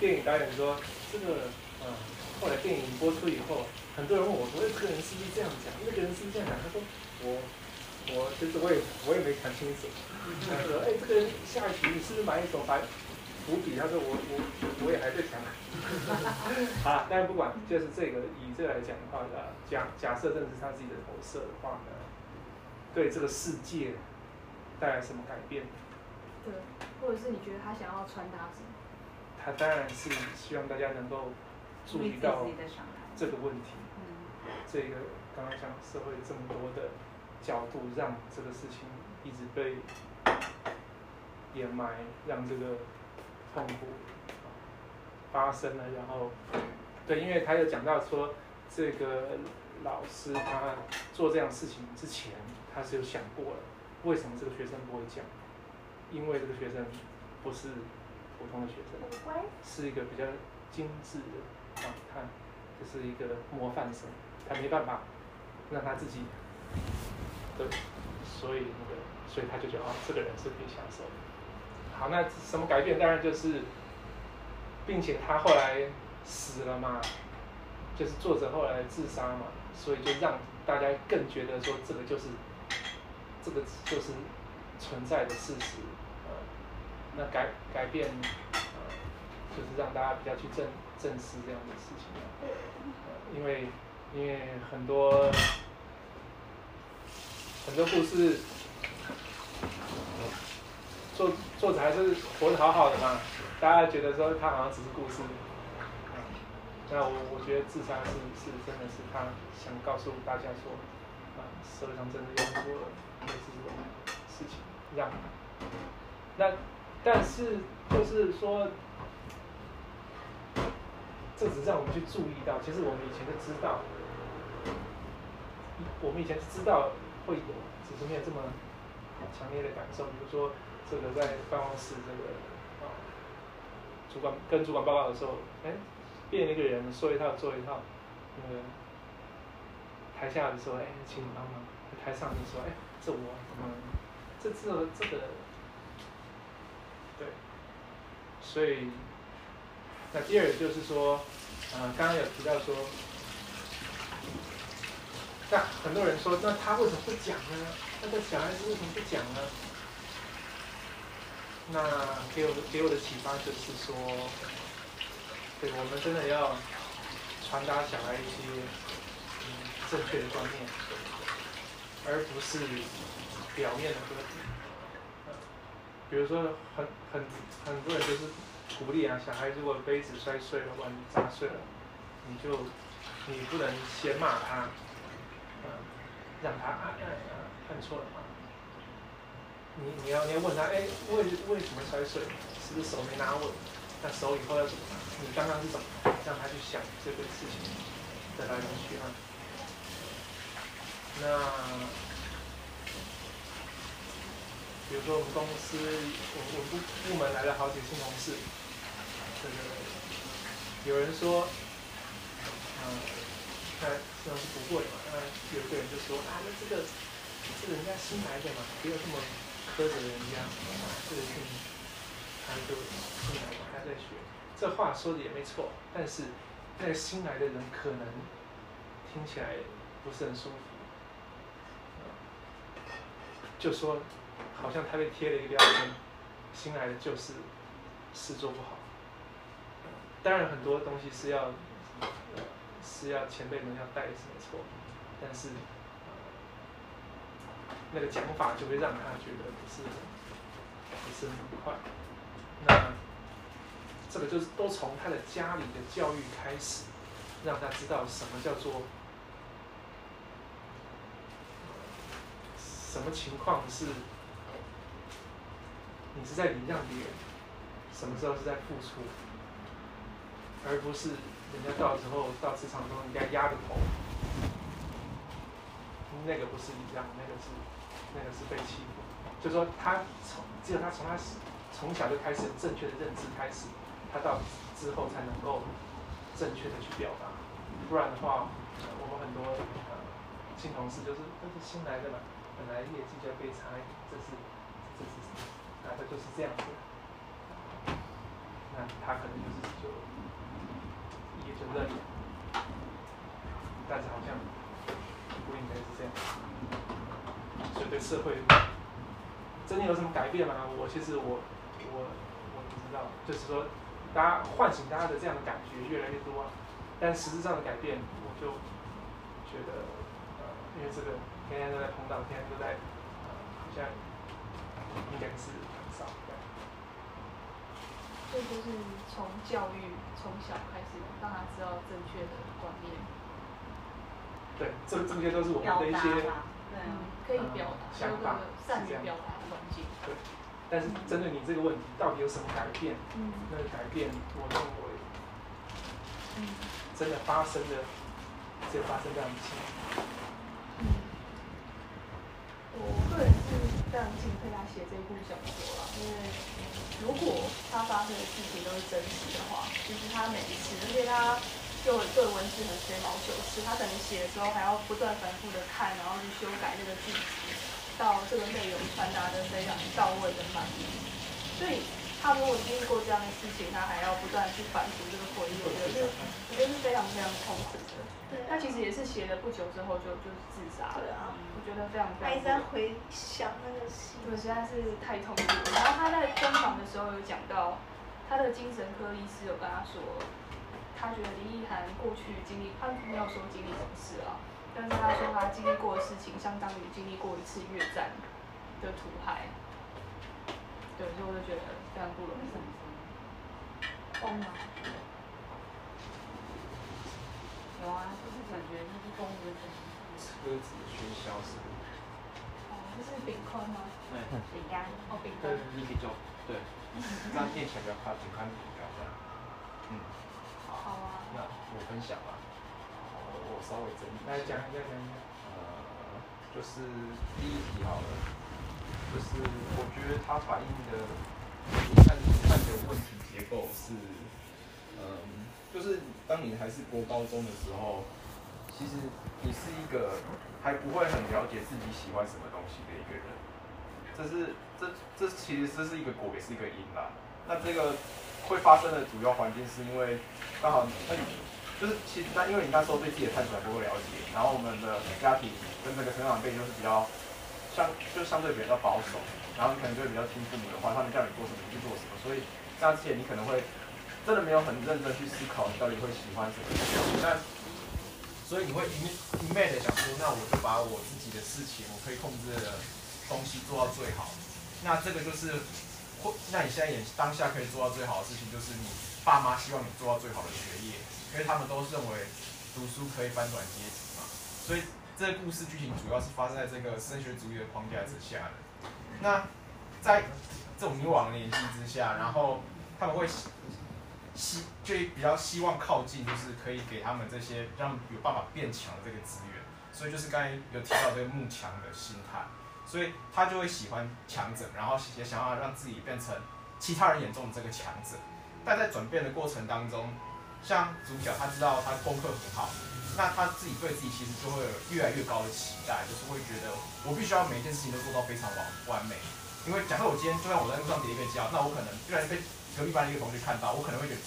电影导演说这个，嗯，后来电影播出以后，很多人问我说，哎，这个人是不是这样讲？那个人是不是这样讲？他说我，我其实我也我也没看清楚。他说，哎，这个人下一题你是不是买一手白伏笔？他说我我我也还在想。好 (laughs) 了，但是不管，就是这个以这个来讲的话，呃，假假设这是他自己的投射的话呢，对这个世界带来什么改变？对，或者是你觉得他想要传达什么？他当然是希望大家能够注意自到这个问题，嗯，这个刚刚讲社会这么多的角度，让这个事情一直被掩埋，让这个痛苦发生了，然后对，因为他有讲到说，这个老师他做这样事情之前，他是有想过了，为什么这个学生不会讲？因为这个学生不是普通的学生，是一个比较精致的啊，他就是一个模范生，他没办法让他自己，对，所以那个，所以他就觉得啊，这个人是可以享受的。好，那什么改变？当然就是，并且他后来死了嘛，就是作者后来自杀嘛，所以就让大家更觉得说这个就是，这个就是存在的事实。那改改变，呃，就是让大家比较去正正视这样的事情，呃，因为因为很多很多故事，作作者还是活得好好的嘛，大家觉得说他好像只是故事，那我我觉得自杀是是真的是他想告诉大家说，啊，社会上真的有很多类似这种事情，让那。但是就是说，这只是让我们去注意到，其实我们以前就知道，我们以前是知道会有，只是没有这么强烈的感受。比如说，这个在办公室这个啊，主管跟主管报告的时候，哎，变一个人说一套做一套，那个台下的时候，哎，请你帮忙；台上就说，哎，这我怎么，这这这个对。所以，那第二就是说，呃，刚刚有提到说，那很多人说，那他为什么不讲呢？那个小孩子为什么不讲呢？那给我给我的启发就是说，对我们真的要传达小孩一些正确的观念，而不是表面的歌。比如说，很很很多人就是鼓励啊，小孩如果杯子摔碎了，碗砸碎了，你就你不能先骂他，让他按按按错了嘛。你你要你要问他，哎，为为什么摔碎？是不是手没拿稳？那手以后要怎么拿？你刚刚是怎么？让他去想这个事情的来龙去脉。那。比如说我们公司，我我部部门来了好几个新同事，这个有人说，嗯，那新同事不会嘛，那有个人就说啊，那这个这个人家新来的嘛，不要这么苛责人家，这个是他就新来的还在学，这话说的也没错，但是那个新来的人可能听起来不是很舒服，就说。好像他被贴了一个标签，新来的就是事做不好。当然很多东西是要是要前辈们要带是没错，但是呃那个讲法就会让他觉得不是不是很快。那这个就是都从他的家里的教育开始，让他知道什么叫做什么情况是。你是在礼让别人，什么时候是在付出，而不是人家到时候到职场中应该压着头，那个不是一样，那个是那个是被欺负。就说他从只有他从他从小就开始正确的认知开始，他到之后才能够正确的去表达，不然的话，我们很多新同事就是都是新来的嘛，本来业绩就要被差，这是这是。那他就是这样子，那他可能就是就也就认了，但是好像不应该是这样，所以对社会真的有什么改变吗？我其实我我我不知道，就是说大家唤醒大家的这样的感觉越来越多，但实质上的改变，我就觉得呃，因为这个天天都在碰到，天天都在呃，好像应该是。这就是从教育从小开始，让他知道正确的观念。对，这这些都是我们的一些对，可以表达，想法，善于表达的环境。对，但是针对你这个问题，到底有什么改变？嗯，那个改变，我认为，嗯，真的发生的，只有发生这样的情况。我个人是非常钦佩他写这部小说了，因为如果他发生的事情都是真实的话，就是他每一次，而且他就对文字很吹毛求疵，他可能写的时候还要不断反复的看，然后去修改这个句子，到这个内容传达的非常到位的满意。所以他如果经历过这样的事情，他还要不断去反刍这个回忆，我觉得是我觉得是非常非常痛苦的。对他其实也是写了不久之后就就自杀了，啊我觉得非常非他一直常不容易在回想那个戏，对，实在是太痛苦了。然后他在专访的时候有讲到，他的精神科医师有跟他说，他觉得林奕涵过去经历，他没有说经历什么事啊，但是他说他经历过的事情，相当于经历过一次越战的屠害。对，所以我就觉得非常不容易。疯吗？有啊，就是感觉就是动物的车子喧嚣是吗？哦，这是饼干吗？对，饼干，哦，饼干对。，你比较对，这样念起来比较快，比看比较这样。嗯，好啊。那我分享吧，我我稍微整理来一下讲一下，讲一下。呃，就是第一题好了，就是我觉得它反映的，你看看的问题结构是，嗯，就是当你还是国高中的时候，其实你是一个还不会很了解自己喜欢什么东西的一个人，这是这这其实这是一个果，也是一个因啦。那这个会发生的主要环境是因为刚好那你就是其实那因为你那时候对自己的探索还不够了解，然后我们的家庭跟那个成长背景就是比较相就相对比较保守，然后你可能就会比较听父母的话，他们叫你做什么你就做什么，所以这样之前你可能会真的没有很认真去思考你到底会喜欢什么东西，但所以你会一一昧的想说，那我就把我自己的事情，我可以控制的东西做到最好，那这个就是会，那你现在也当下可以做到最好的事情，就是你爸妈希望你做到最好的学业，因为他们都认为读书可以翻转阶级嘛，所以这个故事剧情主要是发生在这个升学主义的框架之下的。那在这种迷惘的年纪之下，然后他们会希就比较希望靠近，就是可以给他们这些让有办法变强的这个资源，所以就是刚才有提到这个慕强的心态，所以他就会喜欢强者，然后也想要让自己变成其他人眼中的这个强者。但在转变的过程当中，像主角他知道他功课很好，那他自己对自己其实就会有越来越高的期待，就是会觉得我必须要每一件事情都做到非常完完美。因为假设我今天就算我在路上跌一个跤，那我可能越来越被隔壁班的一个同学看到，我可能会觉得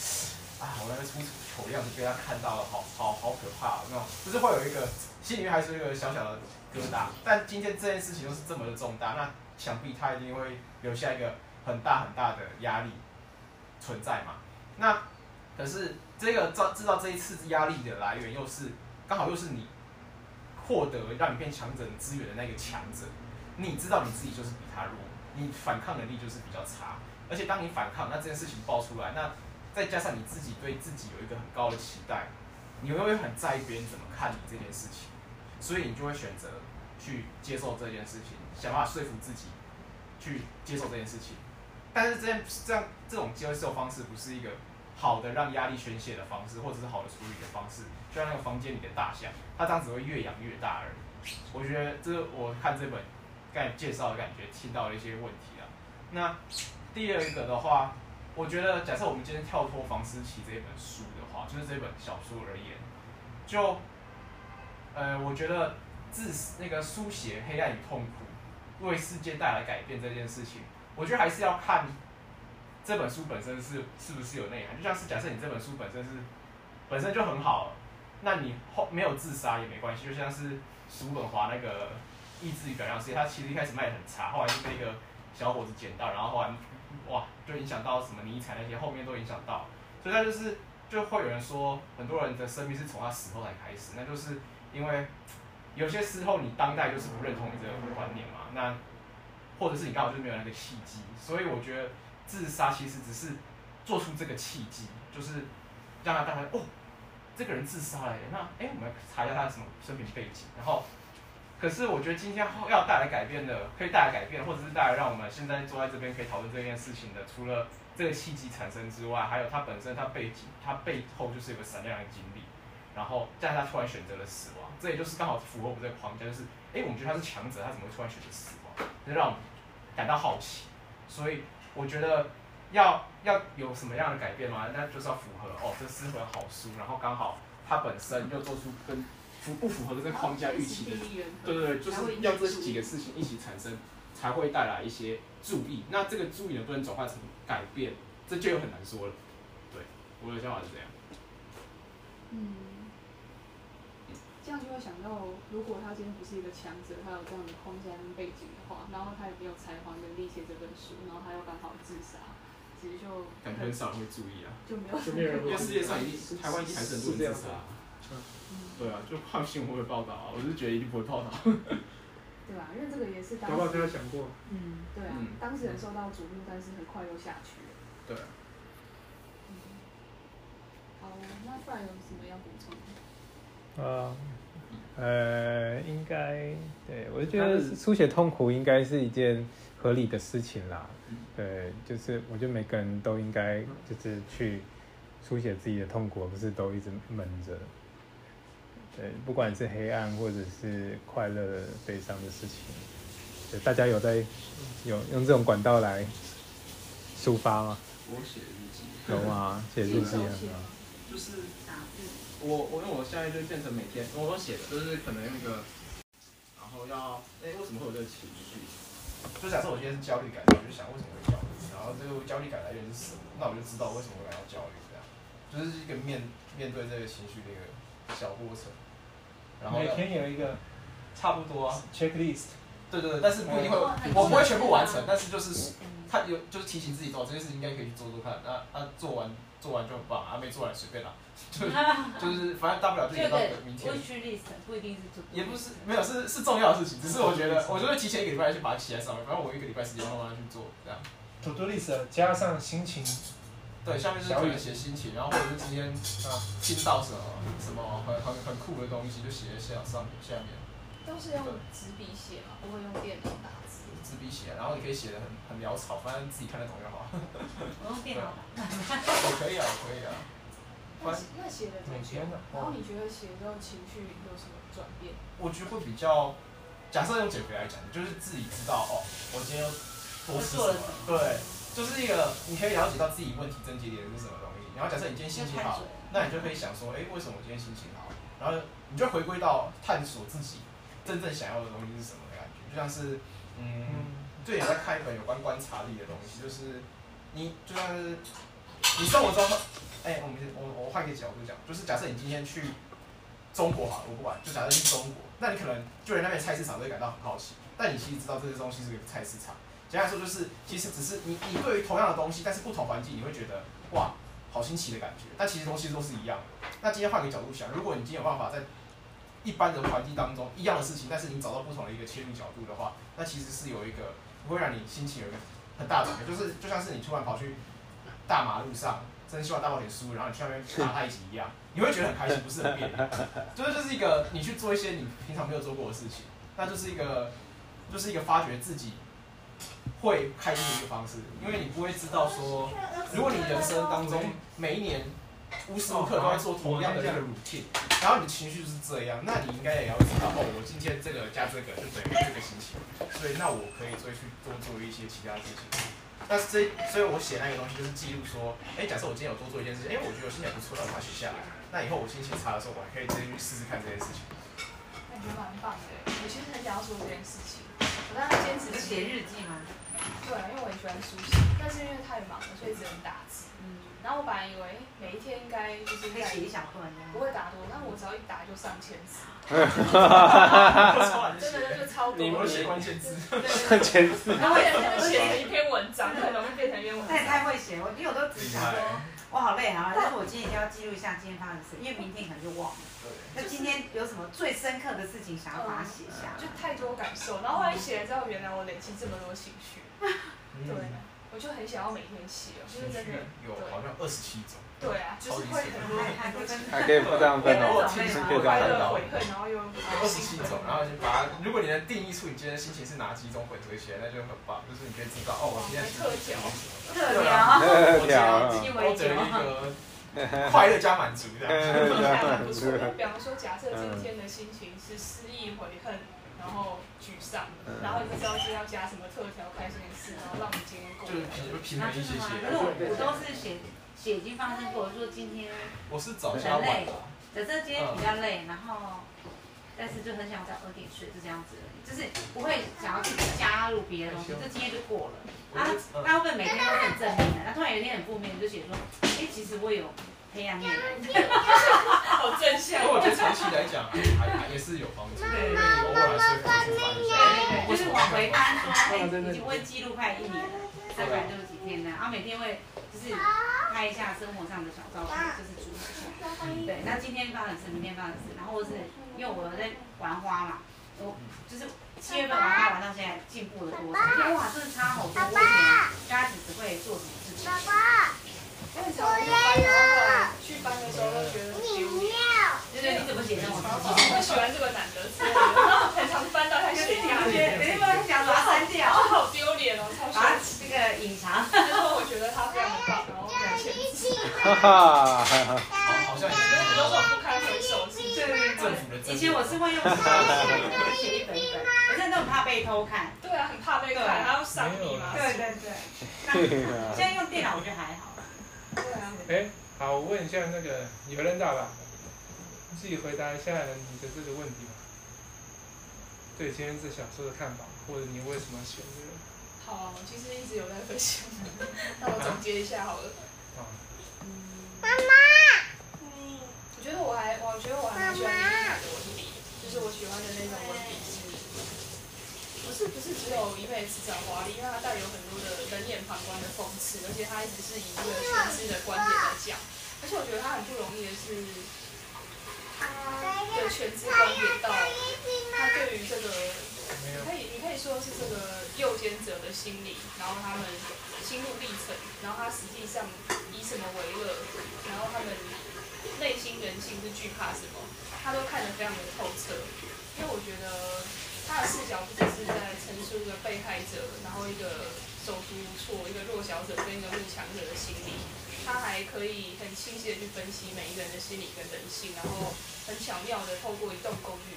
啊，我那个出丑的样子被他看到了，好好好可怕、哦，那种就是会有一个心里面还是有一个小小的疙瘩。但今天这件事情又是这么的重大，那想必他一定会留下一个很大很大的压力存在嘛。那可是这个造制造这一次压力的来源，又是刚好又是你获得让你变强者的资源的那个强者，你知道你自己就是比他弱，你反抗能力就是比较差，而且当你反抗，那这件事情爆出来，那再加上你自己对自己有一个很高的期待，你会很在意别人怎么看你这件事情，所以你就会选择去接受这件事情，想办法说服自己去接受这件事情。但是这样这样这种接受方式不是一个好的让压力宣泄的方式，或者是好的处理的方式，就像那个房间里的大象，它这样只会越养越大而已。我觉得这是我看这本刚才介绍的感觉，听到了一些问题啊。那第二个的话，我觉得假设我们今天跳脱房思琪这本书的话，就是这本小说而言，就呃，我觉得自那个书写黑暗与痛苦，为世界带来改变这件事情，我觉得还是要看这本书本身是是不是有内涵。就像是假设你这本书本身是本身就很好，那你后没有自杀也没关系。就像是叔本华那个意志与表扬事业，他其实一开始卖的很差，后来就被一个小伙子捡到，然后后来哇就影响到什么尼采那些，后面都影响到。所以他就是就会有人说，很多人的生命是从他死后才开始，那就是因为有些时候你当代就是不认同你这个观念嘛，那或者是你刚好就没有那个契机，所以我觉得自杀其实只是做出这个契机，就是让他大概哦，这个人自杀了，那哎我们查一下他的什么生平背景，然后。可是我觉得今天要带来改变的，可以带来改变，或者是带来让我们现在坐在这边可以讨论这件事情的，除了这个契机产生之外，还有他本身他背景，他背后就是有个闪亮的经历，然后在他突然选择了死亡，这也就是刚好符合我们这个框架，就是哎，我们觉得他是强者，他怎么会突然选择死亡？就让我们感到好奇。所以我觉得要要有什么样的改变嘛，那就是要符合哦，这是本好书，然后刚好他本身又做出跟符不符合这个框架预期的，对对对，就是要这几个事情一起产生，才会带来一些注意。那这个注意能不能转化成改变，这就有很难说了。对，我的想法是这样。嗯，这样就会想到，如果他今天不是一个强者，他有这样的框架跟背景的话，然后他也没有才华能力写这本书，然后他又刚好自杀，其实就感觉很少人会注意啊，就没有就没有人因为世界上一定台湾一定还是很多人自杀啊。嗯对啊，就看新闻会报道啊？我是觉得一定不会报道。(laughs) 对吧？因为这个也是当搞不好他有，想过，嗯，对啊嗯，当事人受到瞩目，但是很快又下去了。对啊，嗯，好，那不然有什么要补充的？呃，呃，应该对我觉得书写痛苦应该是一件合理的事情啦。对，就是我觉得每个人都应该就是去书写自己的痛苦，而不是都一直闷着。对，不管是黑暗或者是快乐、悲伤的事情，对，大家有在有用这种管道来抒发吗？我写日记，有吗？写日记啊？就是打字，我我因为我现在就变成每天我都写的，就是可能那个，然后要哎、为什么会有这个情绪？就假设我今天是焦虑感，我就想为什么会焦虑，然后这个焦虑感来源是什么？那我就知道为什么我感到焦虑，这样就是一个面面对这个情绪的一个小过程。然后每天有一个差不多啊，checklist，对对对，但是不一定会，我不会全部完成，但是就是他有就是提醒自己哦，这件事情应该可以去做做看，那那做完做完就很棒，啊没做完随便啦，就 (laughs) 是就是反正大不了就到个明天。list 不一定是也不是没有是是重要的事情，只是我觉得我就会提前一个礼拜去把它写在上面，反正我一个礼拜时间慢慢去做这样。to do list 加上心情，对，下面是可能写心情，然后或者是今天啊听到什么什么很很很酷的东西，就写在下上面下面，都是用纸笔写嘛，不会用电脑打字。纸笔写，然后你可以写的很很潦草，反正自己看得懂就好。我用电脑打。也可以啊，我可以啊。那那写了多久每天的？然后你觉得写之后情绪有什么转变？我觉得会比较，假设用减肥来讲，就是自己知道哦，我今天又多吃了什么，对，就是一个你可以了解到自己问题症结点是什么东西。然后假设你今天心情好，那你就可以想说，哎，为什么我今天心情好？然后你就回归到探索自己真正想要的东西是什么的感觉，就像是，嗯，嗯，最近在看一本有关观察力的东西，就是你就像是你生活中，哎、我们我我换个角度讲，就是假设你今天去中国好，我不管，就假设去中国，那你可能就连那边菜市场都会感到很好奇，但你其实知道这些东西是个菜市场。简单来说就是，其实只是你你对于同样的东西，但是不同环境，你会觉得哇，好新奇的感觉。但其实东西都是一样的。那今天换个角度想，如果你今天有办法在一般的环境当中一样的事情，但是你找到不同的一个切入角度的话，那其实是有一个不会让你心情有一个很大的转变，就是就像是你突然跑去大马路上，真希望大冒险输，然后你去那边打太极一样，你会觉得很开心，不是很别扭。就是就是一个你去做一些你平常没有做过的事情，那就是一个就是一个发掘自己会开心的一个方式，因为你不会知道说，如果你人生当中每一年无时无刻都在做同样的这个 routine，然后你的情绪是这样，那你应该也要知道哦，我今天这个加这个就等于这个心情，所以那我可以再去多做一些其他事情。那这，所以我写那个东西就是记录说，哎，假设我今天有多做一件事情，哎，我觉得我心情不错，那我把它写下来。那以后我心情差的时候，我还可以直接去试试看这件事情。感觉蛮棒的。我其实很想要做这件事情，我当时坚持是写日记吗？对，因为我很喜欢书写，但是因为太忙了，所以只能打字。嗯，然后我本来以为每一天应该就是在可以写一小段。不会打多，但我只要一打就上千字，超 (laughs) 难真的写，就超多。你们写关键字，(laughs) 对，前次然后写成一篇文章，很容易变成一篇文章那也太章。会写，我因为我都只想说，我好累啊，但是我今天一定要记录一下今天发生的事，因为明天可能就忘了。对，那今天有什么最深刻的事情想要把它写下？就？太多感受，然后后来写了之后，原来我累积这么多情绪，(laughs) 对，我就很想要每天写，就是真的，有好像二十七种，对啊，就是会很多还还会分还可以不这样分哦，我听说过快可以这样分乐、悔恨，然后又二十七种，然后就把它，如果你能定义出你今天的心情是哪几种混合起来，那就很棒，就是你可以知道哦，我今天心情是什么特别对啊啊，特调我今天我得了一个 (laughs) 快乐加满足这样。听起来蛮不错的。(laughs) 比方说，假设今天的心情是失意、悔恨，然然后沮丧，然后你不知道是要加什么特调开心的事，然后让你今天过就是得平平衡一些些。可是我我都是写写已经发生过，说今天我是早加晚的。假设今天比较累，然后但是就很想早点睡，就这样子而已，就是不会想要去加入别的东西，就今天就过了。啊，大部分每天都很正面的，那突然有一天很负面，就写说，哎，其实我有黑暗面的，好正向。因为我觉得长期来讲 (laughs) 还还也是有帮助，因为你偶尔还是就是往回看说，哎，已经会记录快一年了，三百六十几天呢，然后每天会就是拍一下生活上的小照片，就是主一下。对，那今天发生事，明天发生事，然后是因为我在玩花嘛，我就是七月份玩花玩到现在进步了多少？哇，真的差好多。我以前刚开始只会做什么事情？因为小朋友班，然后后来去班的时候都觉得丢脸。对对，你怎么写那么我不喜欢这个男的，然后很常翻到他写下去，没办法想把它删掉，好丢脸哦，超把这个隐藏。但是我觉得他非常的棒，然后很谦虚。哈哈，好，好像也是。都说不堪回首是对对政府的以前我是会用手写，写一本一本，可是那种怕被偷看。对啊，很怕被看，还要上笔嘛。对对对。现在用电脑我觉得还好。哎，好，我问一下那个有人答吧？你自己回答一下你的这个问题吧。对今天这小说的看法，或者你为什么选这个？好，其实一直有在分享，(laughs) 那我总结一下好了。啊。妈妈。我觉得我还，我觉得我还蛮喜欢林凯的文笔，就是我喜欢的那种文笔是，不是不是只有一味辞藻华丽，因为它带有很多的冷眼旁观的讽刺，而且它一直是以一个全知的观点在讲，而且我觉得他很不容易的是，的全知观点到他对于这个，可以你可以说是这个右肩者的心理，然后他们心路历程，然后他实际上以什么为乐，然后他们。内心人性是惧怕什么？他都看得非常的透彻，因为我觉得他的视角不只是在陈述一个被害者，然后一个手足无措、一个弱小者跟一个慕强者的心理，他还可以很清晰的去分析每一个人的心理跟人性，然后很巧妙的透过一栋公寓，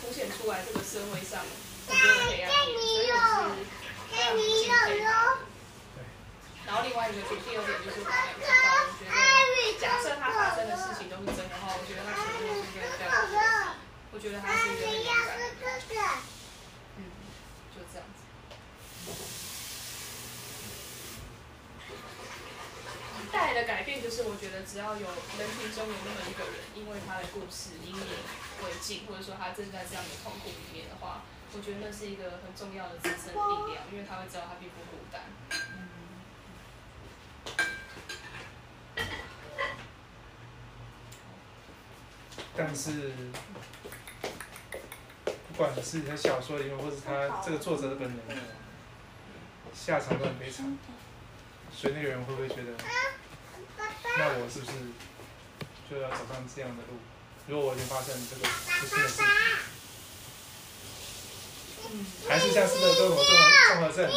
凸显出来这个社会上很多的黑暗面，所以我是非常敬佩他的。然后另外一个就第二点就是我刚刚提到，我觉得假设他发生的事情都是真的话，我觉得他前面是一个非常，我觉得他是一个很勇敢的人。嗯，就这样子。带来的改变就是，我觉得只要有人群中有那么一个人，因为他的故事因你为镜，或者说他正在这样的痛苦里面的话，我觉得那是一个很重要的支撑力量，因为他会知道他并不孤单。但是，不管是他小说里面，或是他这个作者的本人，下场都很悲惨。所以那个人会不会觉得，那我是不是就要走上这样的路？如果我已经发生这个不幸的事情，还是像斯德哥尔摩综合综合症，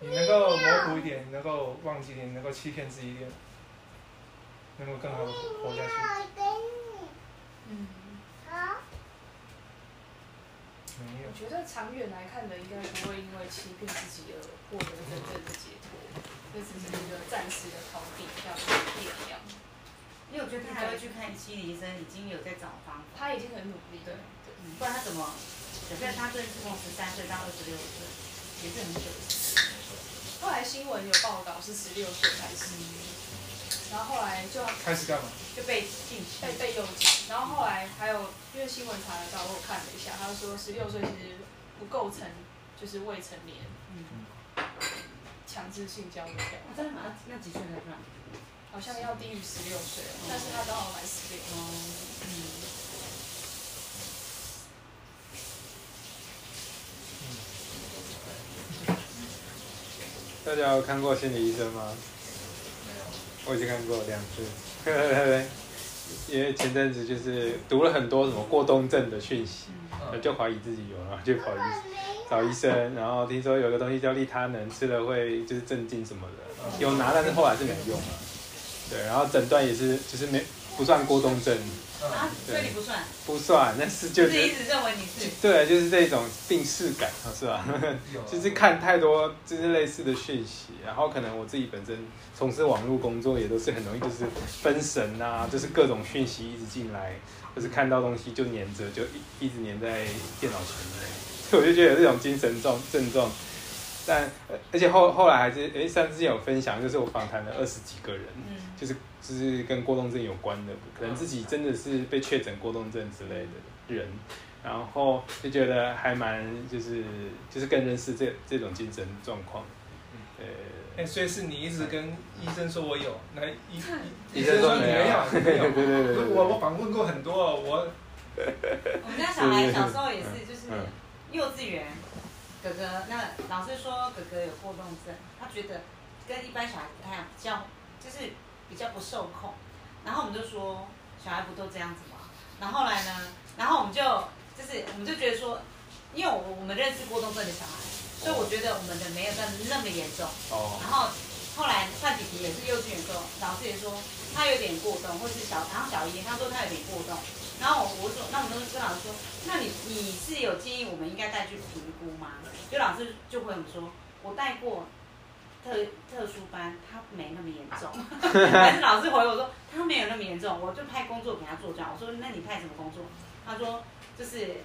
你能够模糊一点，你能够忘记一点，能够欺骗自己一点。能够更好的活下去。嗯。我觉得长远来看的，应该不会因为欺骗自己而获得真正的解脱，这只是一个暂时的逃避，像电一样。因为我觉得他还会去看心理医生，已经有在找方。他已经很努力。对。不然他怎么？可是他这是从十三岁到二十六岁，也是很久。后来新闻有报道是十六岁开始。然后后来就开始干嘛？就被禁，被被诱禁。然后后来还有，因为新闻查得到，我看了一下，他说十六岁其实不构成就是未成年，嗯，强制性交的掉。真的吗？那几岁才算？好像要低于十六岁，但是他刚好满十六。哦，嗯。大家有看过心理医生吗？我已经看过两次，(laughs) 因为前阵子就是读了很多什么过动症的讯息，就怀疑自己有，然后就跑医找医生，然后听说有个东西叫利他能，吃了会就是镇静什么的，有拿，但是后来是没用了。对，然后诊断也是就是没不算过动症，啊，所以你不算，不算，但是就就是一直认为你是。对，就是这种病视感，(laughs) 是吧？(laughs) 就是看太多就是类似的讯息，然后可能我自己本身从事网络工作，也都是很容易就是分神啊，(laughs) 就是各种讯息一直进来，就是看到东西就黏着，就一一直黏在电脑前面，所以我就觉得有这种精神状症状。但呃而且后后来还是诶，上次有分享，就是我访谈了二十几个人，嗯就是就是跟过动症有关的，可能自己真的是被确诊过动症之类的人，然后就觉得还蛮就是就是更认识这这种精神状况，呃，哎，所以是你一直跟医生说我有，(laughs) 那医医生说你没有。没有，你没有。(laughs) 对对对我我访问过很多，我我们家小孩小时候也是，就是嗯。幼稚园，哥哥那老师说哥哥有过动症，他觉得跟一般小孩不太一样，比较就是比较不受控。然后我们就说小孩不都这样子吗？然后后来呢，然后我们就就是我们就觉得说，因为我我们认识过动症的小孩，所以我觉得我们的没有那那么严重。哦，然后后来范弟弟也是幼稚园的时候，老师也说他有点过动，或是小，然后小姨他说他有点过动，然后我我说，那我们都跟老师说，那你你是有建议我们应该带去评估吗？就老师就回我们说，我带过特特殊班，他没那么严重，(laughs) 但是老师回我说他没有那么严重，我就派工作给他做这样，我说那你派什么工作？他说就是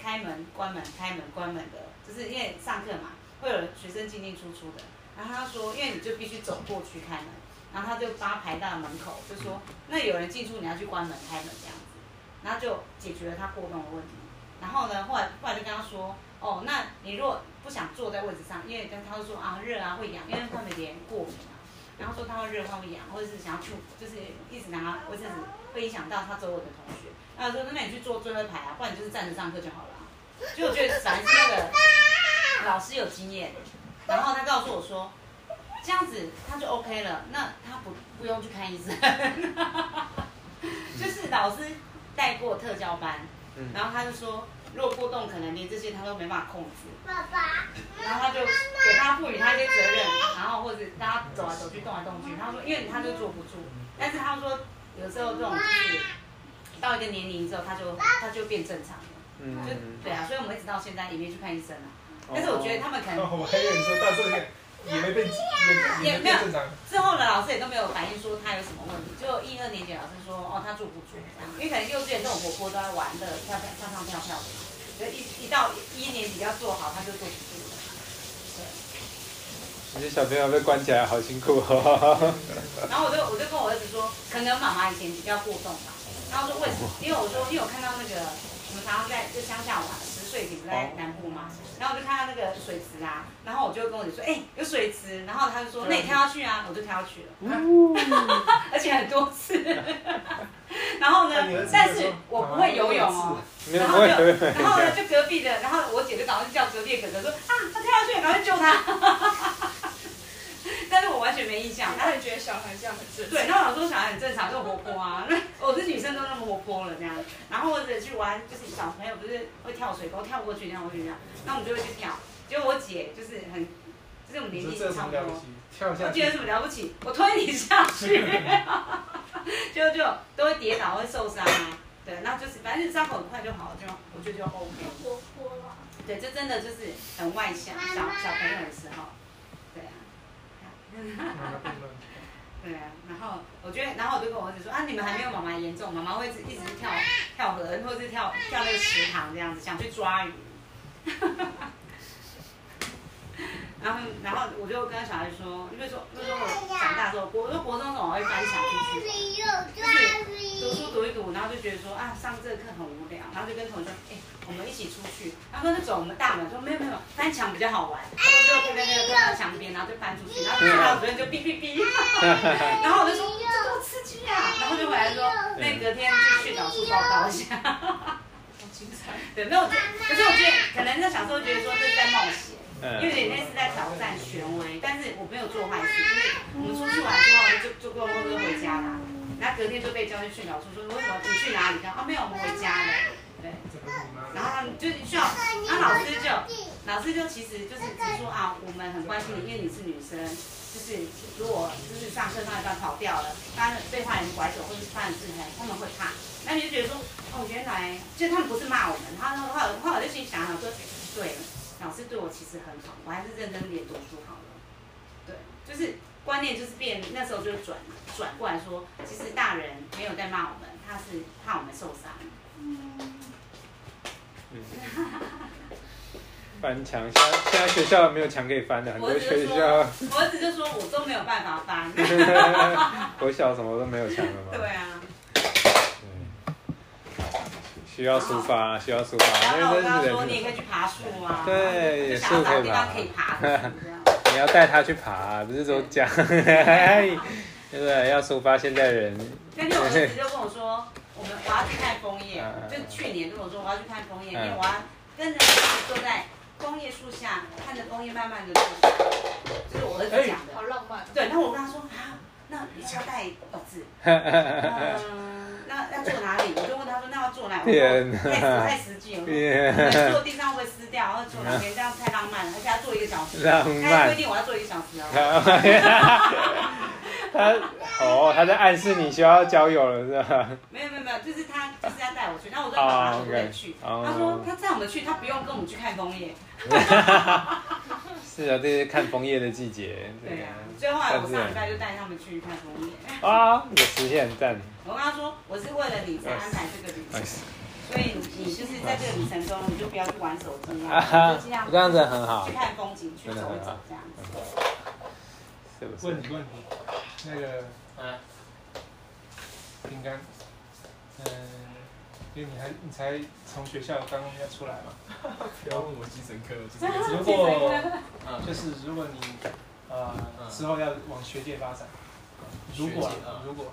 开门关门开门关门的，就是因为上课嘛，会有学生进进出出的。然后他说，因为你就必须走过去开门，然后他就把他排到门口，就说那有人进出，你要去关门开门这样子，然后就解决了他过动的问题。然后呢，后来后来就跟他说，哦，那你如果不想坐在位置上，因为跟他就说啊热啊会痒，因为他们有点过敏啊，然后说他会热他会痒，或者是想要去就是一直拿他，或者是会影响到他周围的同学。然后说那你去坐最后一排啊，不然你就是站着上课就好了啊。就我觉得反正是那个老师有经验，然后他告诉我说，这样子他就 OK 了，那他不不用去看医生，(laughs) 就是老师带过特教班，嗯然后他就说，如果过动可能连这些他都没办法控制，爸爸，然后他就给他赋予他一些责任，然后或者大家走来走去动来动去，他说因为他就坐不住，但是他说有时候这种就是到一个年龄之后他就他就变正常了，嗯。就对啊，所以我们一直到现在也没去看医生啊。但是我觉得他们可能 (laughs) 我还以为你说到这个也没被也也没有正常。之后的老师也都没有反映说他有什么问题，就一二年级老师说哦他坐不住，因为可能幼稚园这种活泼都在玩的跳跳上上跳跳的，所以一一到一年级要做好他就坐不住了。对，这些小朋友被关起来好辛苦哦。(laughs) 然后我就我就跟我儿子说，可能妈妈以前比较过动吧，然后说为什么？因为我说因为我看到那个我们常常在就乡下玩，十岁顶不在南部嘛，然后我就看到那个水池啊，然后我就跟我姐说，哎、有水池，然后他就说那你跳下去啊，我就跳下去了，(laughs) 而且很多次。(laughs) 然后呢但是我不会游泳哦。然后就然后呢，就隔壁的，然后我姐就赶快去叫隔壁的哥哥说啊，他跳下去，赶快救他。(laughs) 但是我完全没印象，他他会觉得小孩这样很正常。对，然后我说小孩很正常，就活泼啊。那 (laughs) 我是女生都那么活泼了这样，然后或者去玩，就是小朋友不是会跳水沟，跳过去跳过去这样，那我们就会去跳。结果我姐就是很，就是我们年纪差不多下去我姐有。什么了不起？我推你下去，(laughs) 就就都会跌倒，会受伤啊。对，那就是反正伤口很快就好了，就我觉得就 OK。活泼了。对，这真的就是很外向，小小朋友的时候。(laughs) 对啊，然后我觉得，然后我就跟我儿子说啊，你们还没有妈妈严重，妈妈会一直一直跳跳河，或者是跳跳那个池塘这样子，想去抓鱼。(laughs) 然后，然后我就跟小孩说，因为说，因为说我长大之后，国我说国中的时候我会翻墙出去，读书读一读，然后就觉得说啊，上这个课很无聊，然后就跟同学说，哎、我们一起出去。他说那走我们大门，说没有没有，翻墙比较好玩。他说就跟那个跟到墙边，然后就翻出去，然后去到主任就哔哔哔，然后我就说这多刺激啊，然后就回来说，那隔天去训导处报告一下。好精彩。对，没有，可是我觉得可能在小时候觉得说这是在冒险。因为有点嗯，类似在挑战权威，但是我没有做坏事，因为我们出去玩之后就就坐公车回家啦，然后隔天就被叫去训导处说为什么你去哪里？啊没有，我们回家了，对，然后他们就是需要，然后老师就老老师就其实就是只说啊，我们很关心你，因为你是女生，就是如果就是上课上一段跑掉了，发生被坏人拐走或者是发生自残，他们会怕。那你就觉得说，哦，原来就他们不是骂我们，他后来后来我就心想想说，对，老师对我其实很好，我还是认真点读书好了。对，就是观念就是变，那时候就转转过来说，其实大人没有在骂我们，他是怕我们受伤。(laughs) 翻墙，现在现在学校没有墙可以翻的，很多学校我儿子就说我都没有办法翻。(laughs) 我小什么都没有墙了嘛。对啊，需要抒发，需要抒然发，因后我为这是跟他说，你也人，可以去爬树啊。对就想要找地方可以爬。你要带他去爬，不是说讲，对 (laughs) 不对？要抒发现在人，那天我儿子就跟我说，我们我要去看枫叶嗯，就去年跟我说我要去看枫叶，因嗯为我要跟着儿子坐在枫叶树下，看着枫叶慢慢的落下，就是我儿子讲的。好浪漫。对，然后我跟他说啊，那你要带儿子？(laughs) 嗯，那要坐哪里？我就问他说，那要坐哪里？我天哪说太太实际了，坐地上会撕掉，然后坐哪边，这样太浪漫了，而且要坐一个小时。浪他漫规定我要坐一个小时哦。他哦，他在暗示你需要交友了是吧？没有没有没有，就是他就是要带我去，然后我说爸爸哦可不可以 OK 去？哦他说他带我们去，他不用跟我们去看枫叶。(laughs) 是啊，这是看枫叶的季节。对啊，所以后来我上礼拜就带他们去看枫叶。啊，有实现赞。我跟他说，我是为了你才安排这个旅程所以你就是在这个旅程中，你就不要去玩手机啊 (laughs) 就尽量这样子很好去看风景，去走一走这样子。是不是？问你问题，那个嗯，饼干，嗯，因为你还你才从学校刚刚要出来嘛，(laughs) 不要问我精神科，我精神科。如果嗯就是如果你呃嗯。之后要往学界发展，如果如果，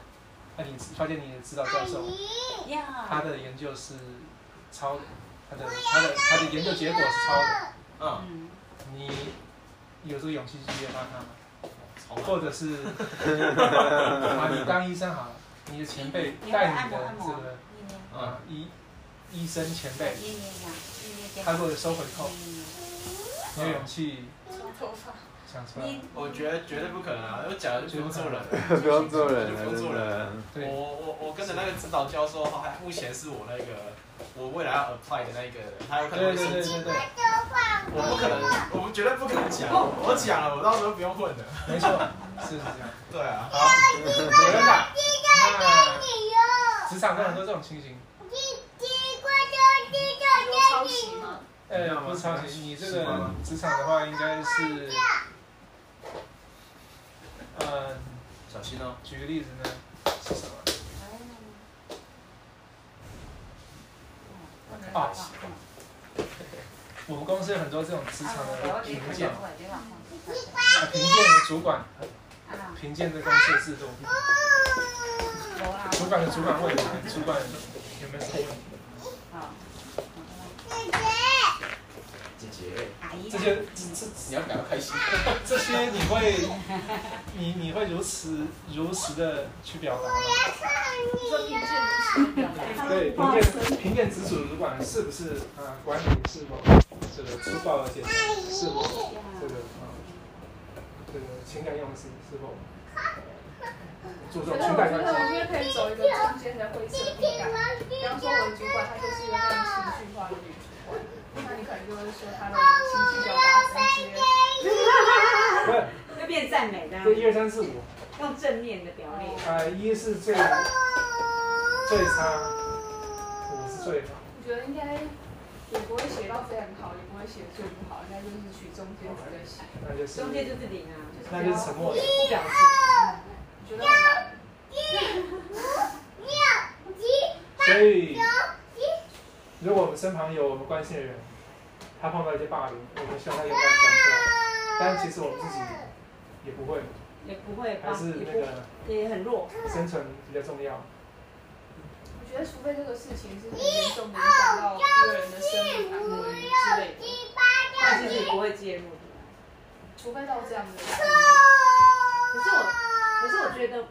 那你发现你的指导教授他，的研究是抄的，他的他的他的研究结果是超的，嗯，嗯，你有这个勇气去约发他吗？从或者是 (laughs) 啊，你当医生好了，你的前辈带你的这个捏啊医医生前辈，他如果收回扣，有勇气梳头发。想出来？我觉得绝对不可能啊！我讲了就不用做人了。不用做人，就不用做人。我，我我跟着那个指导教授，还目前是我那个我未来要 apply 的那个人，他有可能对对对会我不可能，我们绝对不可能讲。我讲了，我到时候不用混的。没错，是是这样。对啊，好，有人打。那职场上很多这种情形，有抄袭吗？呃，不是抄袭，你这个职场的话应该是，呃，小心哦。举个例子呢，是什么？啊，我们公司有很多这种职场的评鉴，啊，评鉴的主管评鉴的公司的制度，主管的主管问你，主管有没有什么问题？姐姐，这些这这你要感到开心。(laughs) 这些你会，你你会如此如实的去表达吗？说评鉴如此表达。对，评鉴评鉴直属主管是不是啊、管理是否这个粗暴而且是否这个啊、这个情感用词是否注重情感关觉得我？觉得可以走一个中间的灰色地带。比方说，我的主管他就是一个非常情绪化的女主管，那你可能就会说他的情绪表达直接。赞美的，这一二三四五用正面的表列。啊，一是最 (laughs) 最差，五是最好。我觉得应该也不会写到非常好，也不会写最不好，应该就是取中间值的写。那就是中间就是零啊，那就是沉默的。不表示。我觉得很难。所以，如果我们身旁有我们关心的人，他碰到一些霸凌，我们希望他勇敢讲出来。但其实我们自己也不会，也不会还是那个也很弱。生存比较重要。我觉得除非这个事情是很严重的影响到一个人的生命安危之类的，但是是不会介入的。除非到这样的。可是我，可是我觉得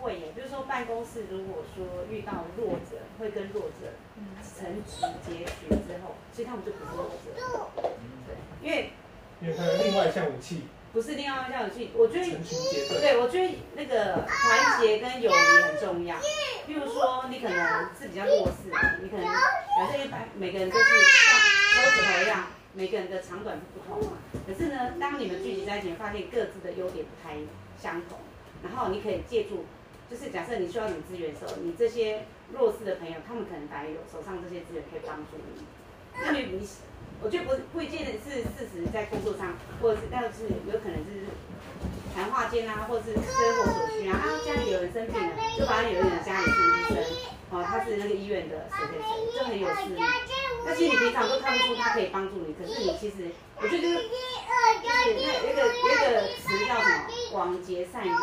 会耶，就是说办公室如果说遇到弱者，会跟弱者嗯，成直结局之后，所以他们就不是弱者。对，因为因为他有另外一要有趣，我觉得成群结队。对，我觉得那个团结跟友谊很重要。譬如说，你可能是比较弱势的，你可能假设一般每个人都是像手指头一样，每个人的长短是不同嘛。可是呢，当你们聚集在一起，发现各自的优点不太相同，然后你可以借助，就是假设你需要什么资源的时候，你这些弱势的朋友，他们可能大概有手上这些资源可以帮助你。那你你，我觉得不不一定是事实在工作上，或者是但是有可能是谈话间啊，或者是生活所需啊，啊家里有人生病了，就反正有人家里是医生，哦他是那个医院的谁谁谁，就很有势力。那其实你平常都看不出他可以帮助你，可是你其实我觉得就是就是那个那个词叫什么广结善缘。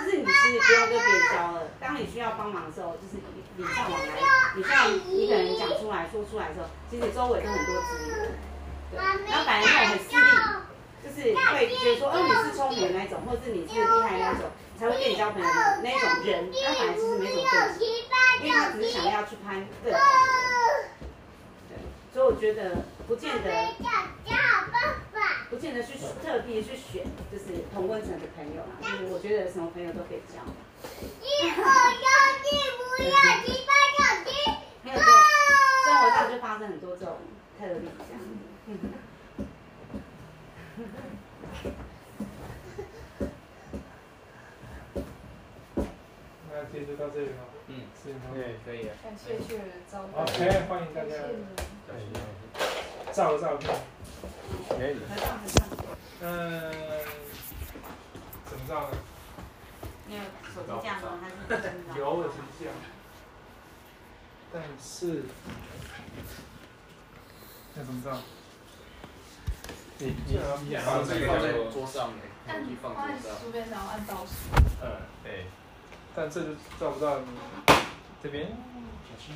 就是你其实不用跟别人交了，当你需要帮忙的时候，就是礼尚往来。你需要一个人讲出来说出来的时候，其实周围都很多资源。对，然后反而那种很势利，就是会觉得说，哦你是聪明的那种，或者是你是厉害那种，才会跟你交朋友那种人，那反而其实没什么对比，因为他只是想要去攀更好的人。对，所以我觉得不见得。不见得去特地去选，就是同温层的朋友啦。就是我觉得什么朋友都可以交。一二三四不要七八九七。没有对，生活上就发生很多这种特例这样。天就到这里了。嗯，时间差不多对，可以了。感谢谢招待。OK，欢迎大家照个照片。可以。合唱合唱。嗯，怎么照呢？你有手机架吗？还是真的？有我手机架，但是要怎么照？你你你放在放在桌上呢，按放放在桌边上按倒数。嗯，对，但这就照不到你这边。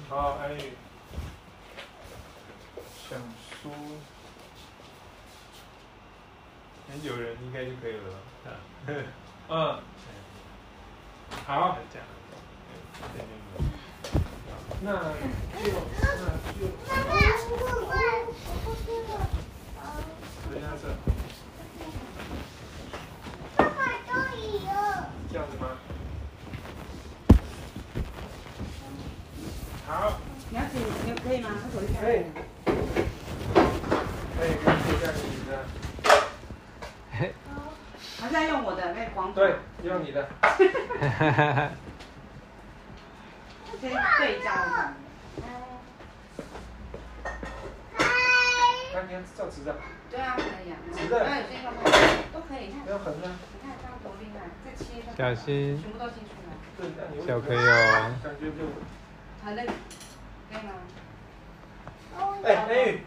好，安宇，想书，有人应该就可以了。吧？嗯，好，这样。那就。那就。回家这，这样子吗？好，你要请，你可以吗？他手机可以，可以，可以坐下你的，还是要用我的那个光对，用你的，可以对焦的。那你要照直的，对啊，可以啊。直的还有这个吗？都可以。不要横的，你看这样多厉害，再切。小心全部都切出来。对，那你会小朋友感觉就，好的，可以吗？哎，安宇，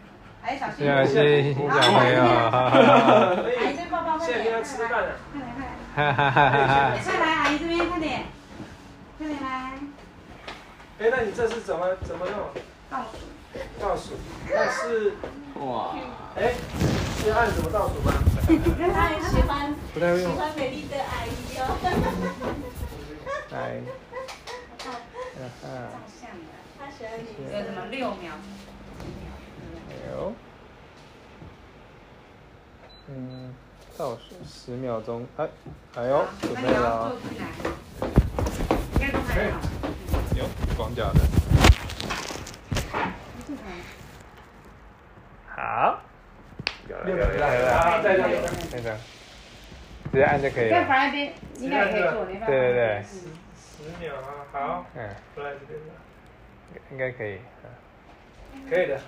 哎，小心。小心小朋友，阿姨这抱抱快点，跟他吃饭了，快来快来。哈哈哈哈哈。快来，阿姨这边快点，快点来，哎，那你这是怎么怎么弄？倒数。倒数，那是，哇，哎，是按怎么倒数吗？他 (laughs) 很喜欢。喜欢美丽的阿姨哦。来，(laughs) 照哈相的，他喜欢你。有什么六秒？哈，有。嗯，倒数十秒钟，哎，哎呦，准备了？应该都还好。有光脚的，好，有了有了有了再来，那个，直接按就可以了，反那边应该也可以做。对对对十秒啊，好，嗯，过来这边了，应该可以，可以的，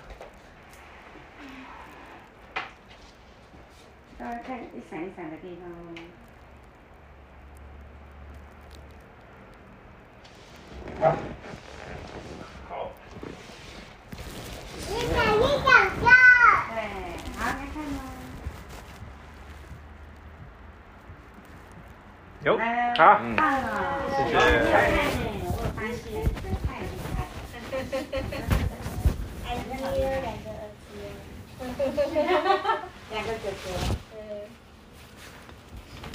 大家看一闪一闪的地方。哦。好，好，对，好，来看哦。有，来，好。嗯，谢谢。我有发现，太厉害两个儿子。两个哥哥，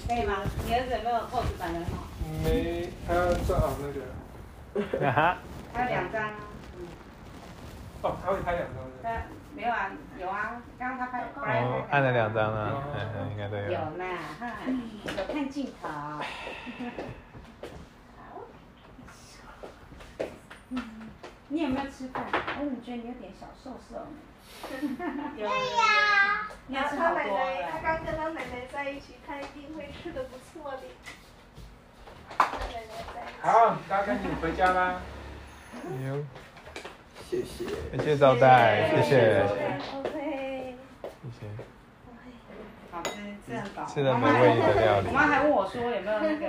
可以吗？你儿子有没有厚纸板？没，他要照好那个，哈哈，还有两张啊。哦，他会拍两张没有啊，有啊，刚刚他拍，本来哦，按了两张啊，嗯嗯，应该都有。有呢，哈，有看镜头。(laughs) 你有没有吃饭？我怎么觉得你有点小瘦瘦呢？对呀，(laughs) 你要吃他奶好多奶，他了。刚跟他奶奶在一起，他一定会吃的不错的。跟奶奶在一起。好，大家赶紧回家啦。(laughs) 有，谢谢。谢谢招待，谢谢，OK。谢谢。好吃，吃很饱。吃了美味的料理我妈还问我说有没有那个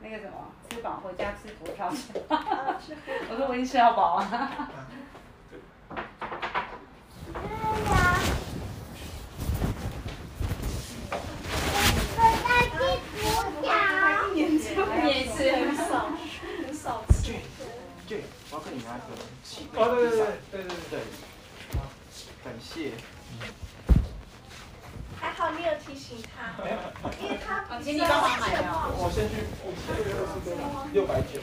那个什么，吃饱回家吃佛跳墙。(laughs) 我说我已经吃到饱了。(laughs) 一年吃一年吃很少，很少吃。对，我要跟你拿一个气哦，对对对对对对。对，感谢。还好你有提醒他，因为他你帮忙买的哦我先去，六百九。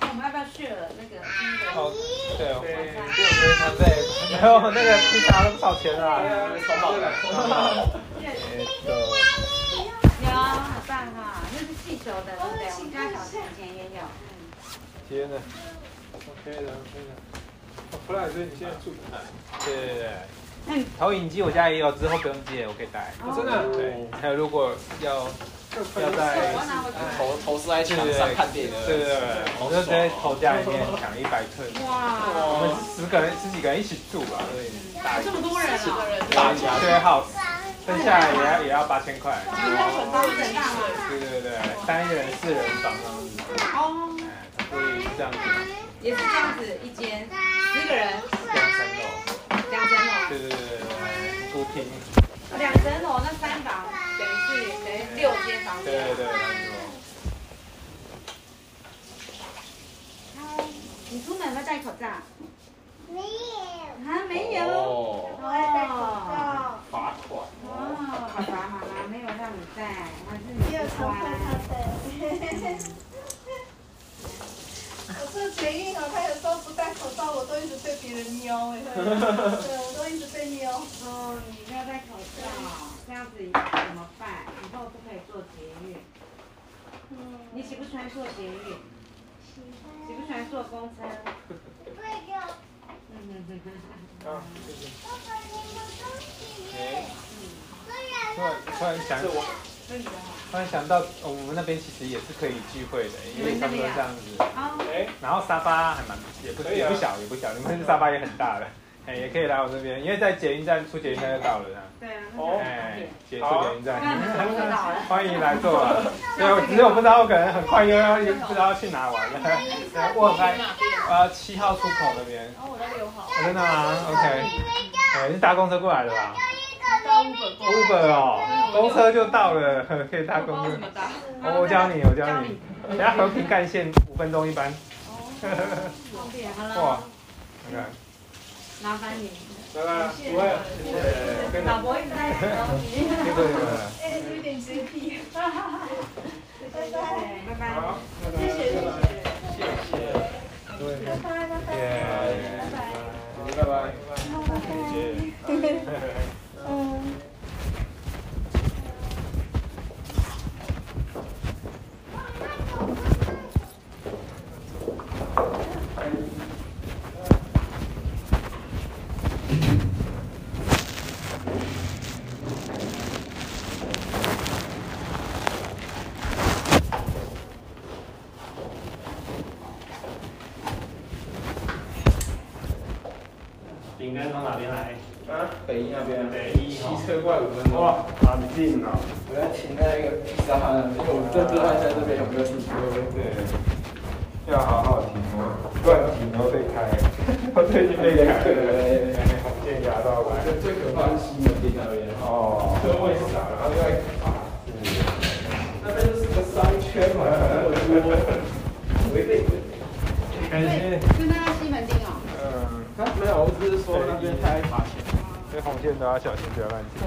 我们要不要去了那个新的？哦，对哦，对，所以他在，没有那个披萨都不少钱啊。有，很棒哈，那是气球的，对不对？我们家小钱钱也有。嗯，天呐，OK 的，OK 的。哦，弗莱，所以你现在住哪里？对对对。那你投影机我家也有，之后不用借，我可以带。哦真的对，还有如果要要在投投资在墙上看电影的，对对对，我就直接投家里面抢一百寸。我，们十个人十几个人一起住吧，所以大这么多人啊！大家对 house，分下来也要也要八千块。对对对，单人四人房这样子，哦，哎，所以是这样子，也是这样子，一间十个人，两层楼。两层楼，对对对对对，客厅。两层楼那三房等于是等于六间房间。对对对，这样子哦。你出门有没有戴口罩？没有，啊，没有。哦，我要戴口罩，罚款。哦，爸爸妈妈没有让你戴，还是你没有不强迫他乖？戴。我这捷运哦，他有时候不戴口罩，我都一直被别人瞄哎，对，我都一直被瞄。哦，你没有戴口罩，这样子怎么办？以后不可以做捷运。嗯，你喜不喜欢坐捷运？喜不喜欢坐公车？嗯哼哼哼。啊，谢谢。哎，突然突然想，突然想到，哦我们那边其实也是可以聚会的，因为差不多这样子。哦，哎，然后沙发还蛮也不也不小也不小，你们这沙发也很大的，哎，也可以来我这边，因为在捷运站出捷运站就到了这样。对啊，哦哎，捷出捷运站。(laughs) 欢迎来坐啊！(laughs) 对，我只是我不知道，我可能很快又要不知道要去哪玩了。对，(laughs) 我在呃七号出口那边。哦我在六号，哦真的吗？OK。哎，是搭公车过来的吧。？Uber 哦，公车就到了，可以搭公车我教你，我教你。等下和平干线五分钟一班。方便，好了哇，，你看，麻烦你。拜拜，不会，谢谢，跟老婆一直在找你。哎，有点洁癖。拜拜，拜拜。好，谢谢谢谢，谢谢，拜拜拜拜。拜。拜拜。嗯。饼干从哪边来？啊，北一那边，北哇，好近啊！我要停在那个披萨汉，因 (laughs) 为我这这边有没有停车位？对，要好好停哦，乱停都被开。我最近被开了，红线压到来。最可怕是西门町那边，哦，车位少，然后又爱卡，那边就是个商圈嘛，那么多，违背规定。感谢。就那西门町哦。嗯，他没有，我只是说那边太爱罚钱。所以红线都要小心，不要乱停。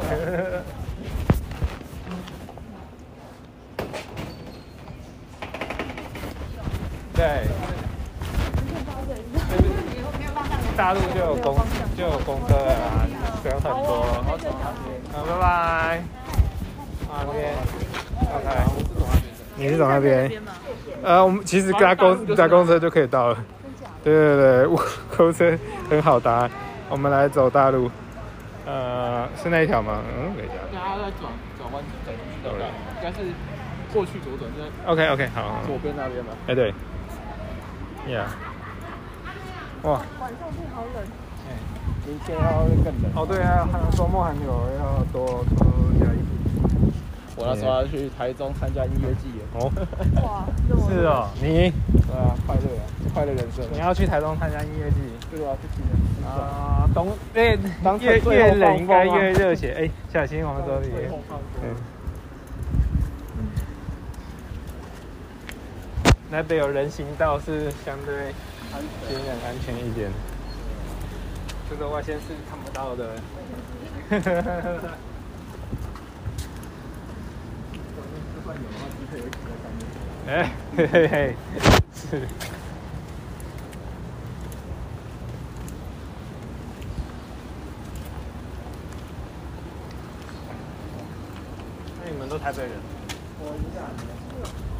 对，大陆就有公就有公车了啊，不用很多。好，拜拜。啊，那边，OK。你是走那边？呃，我们其实搭公搭公车就可以到了。对对对，我公车很好搭。我们来走大路。呃，是那一条吗？嗯，等一下。大家在转转弯转进去的，应该是过去左转，就在 OK OK，好好。左边那边吧。哎，对。Yeah。哇。晚上会好冷。哎，明天要更冷。哦，对啊，还有周末还有要多多加衣服。我那时候要去台中参加音乐季哦。哇，是哦，你。对啊，快乐啊，快乐人生。你要去台中参加音乐季？对啊，去听的。啊，冬哎，越越冷应该越热血哎，小心我们这里。嗯。那边有人行道是相对安全、安全一点。这个外线是看不到的。(laughs) 哎，嘿嘿嘿，是。那你们都台北人？我宜兰，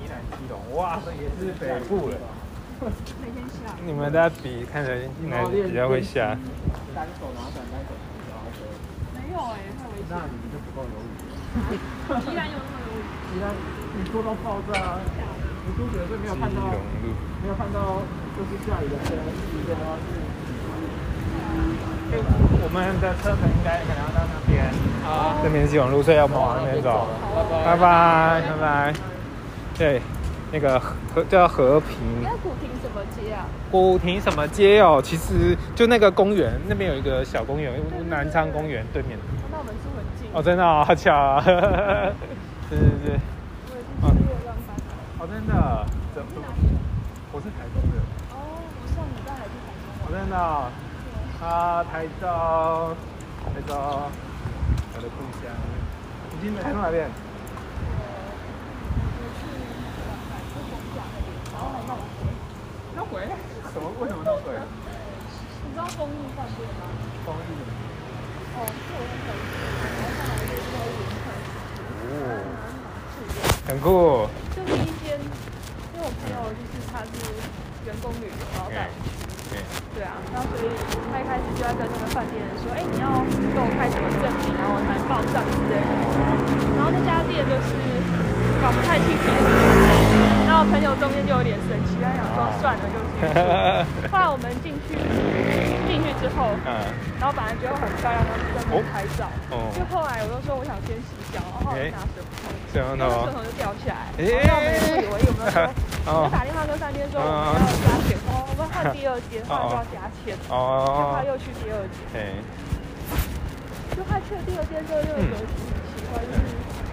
宜兰基隆，哇，这也是北部了。每天下。你们在比，看着哪比较会下？单手拿伞，单手没有哎，太危险。那你们就不够有雨。宜兰有那么有雨？宜兰，你说到爆炸。我都觉得是没有看到，没有看到，就是下雨的天，雨的话是。我们的车程应该可能要到那边。好。这边是永路，所以要往那边走。拜拜，拜拜。对，那个和叫和平。那古亭什么街啊？古亭什么街哦？其实就那个公园，那边有一个小公园，南昌公园对面。那我们住很近。哦，真的好巧啊！对对对。哦，真的，怎么？我是台中的。哦，我上礼拜还去台中。哦，真的。啊，台中，台中，我的故乡。你今天台中哪边？闹鬼？什么？为什么闹鬼？(laughs) 你知道丰益饭店吗？丰益。哦，是我很喜欢。然后来哦。很酷。就是一间，因为我朋友就是他是员工旅游，然后带我去。对啊，然后所以他一开始就在跟那个饭店说，哎，你要给我开什么证明，然后我才能报账之类的。然后那家店就是搞不太清楚，然后朋友中间就有点生气，他想说算了，就进去。(laughs) 后来我们进去进去之后，然后本来觉得很漂亮，然后就在那拍照。哦。就后来我就说我想先洗脚，然后拿水桶，水龙头，就掉下来。哎。然后我们不以为有没有说，就打电话跟饭店说我们要加钱，哦，我们换第二间，换就要加钱。哦。就他又去第二间。对。就他去了第二间之后，又有一个很奇怪，就是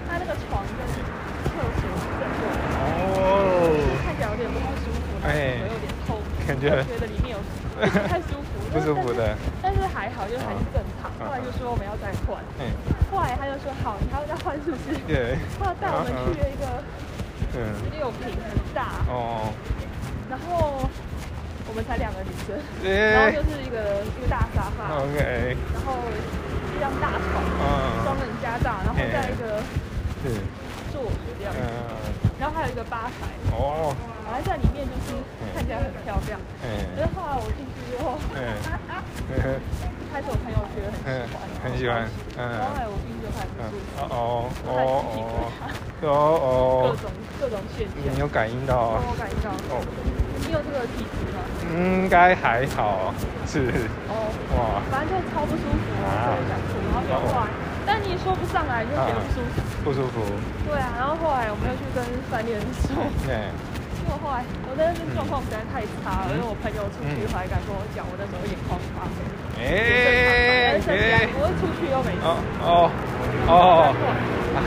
他那个床跟厕所是正对的。哦。看起来有点不太舒服，然后有点痛，感觉觉得里面有 (laughs) 不太舒服。不舒服的。但是还好，就是还是正常。后来就说我们要再换。嗯。后来他就说好，你还要再换是不是？对。后来带我们去了一个十六平，很大。哦。然后我们才两个女生，然后就是一个一个大沙发。OK。然后一张大床，双人加大，然后再一个坐这样。嗯。然后还有一个吧台。哦。然后在里面就是看起来很漂亮。嗯。但是后来我进去之后，嗯。(laughs) 开始我朋友觉得很喜欢，很喜欢。嗯。然后后来我进去就开始住。哦哦哦哦。哦哦。各种各种现象。你有感应到？我感应到。哦。你有这个体质吗？应该还好，是。哦。哇。反正就超不舒服哦，所以想吐，然后就后来，但你说不上来，就觉得不舒服。不舒服。对啊，然后后来我们又去跟饭店说。对。因为后来我在那边状况实在太差了，因为我朋友出去还敢跟我讲，我那时候眼眶发黑。哎，哎，我出去又没事。哦哦。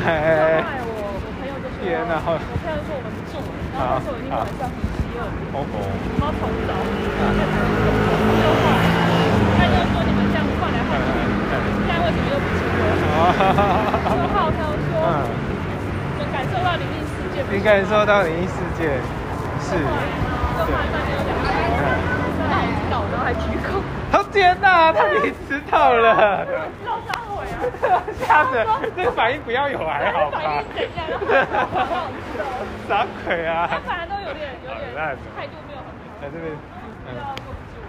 哎。后来我我朋友就说，我朋友说我们不住，然后那时候已经晚上十一二点，然后从早在台中工作，最后后来他就说你们这样换来换去，现在为什么又不出了？最后他又说，我感受到灵异事件。你感受到灵异事件。是，后来就后来饭店有两个，还鞠躬，哦天哪，他已经知道了，(laughs) 知道这个反应不要有还好吧？反应怎样？然后好好笑。啥鬼啊？他反正都有点有点态度没有很好，在这边。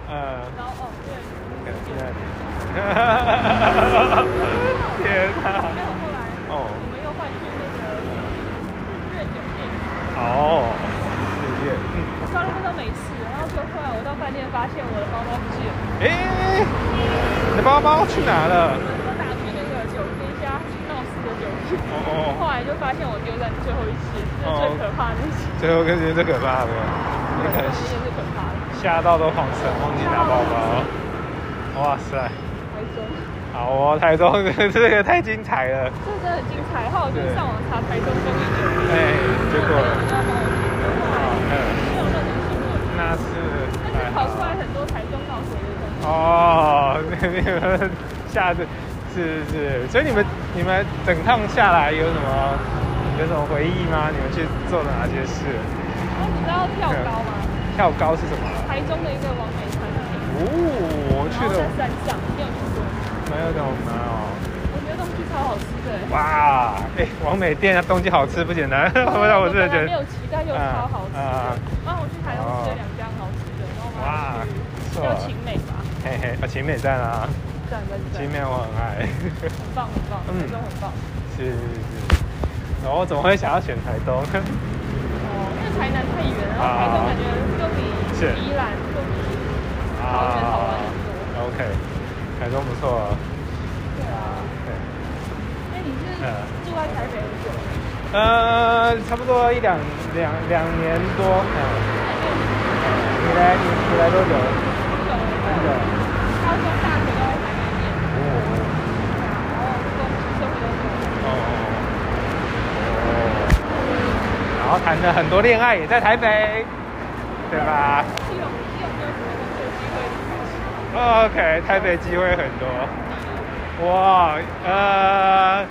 嗯，然后哦对，天哪，没有后来哦我们又换去那个日月酒店，哦，嗯，到那边都没事，然后就后来我到饭店发现我的包包不见了，哎，你的包包去哪了？我打去那个酒店一家闹事的酒店，哦哦，后来就发现我丢在最后一间，这是最可怕的一期，最后跟觉最可怕的，你可怕的。吓到都晃神，忘记拿包包。哇塞，台中，好哦，台中 (laughs) 这个太精彩了，这真的很精彩。后来我就上网查台中公益酒店，哎，结果，就要帮我订，后来嗯，没有任何新闻，那是但是跑出来很多台中闹哦，你们下次是是是，所以你们你们整趟下来有什么有什么回忆吗？你们去做了哪些事？你知道跳高吗？跳高是什么？台中的一个完美餐厅，哦，我去的然后在山上，你有去过？没有怎么没有。我觉得东西超好吃的。哇，哎，王美店的东西好吃不简单，(laughs) 我让我真的觉得没有期待又超好吃啊啊。然后我去台中吃了两家好吃的，然后我去叫晴美吧，嘿嘿，啊，晴美在哪？赞赞赞，晴美我很爱。很棒很棒，嗯台中很棒。是是是。然后怎么会想要选台东？哦，因为台南太远，然后台中感觉又比是宜兰又比桃园好玩很多。OK，台中不错啊。对啊，对。那你是嗯住在台北很久了？呃，差不多一两两两年多。嗯。你来你你来多久？高中、大学都在台北念，哦然后谈了很多恋爱，也在台北，对吧。？OK，台北机会很多。哇，呃，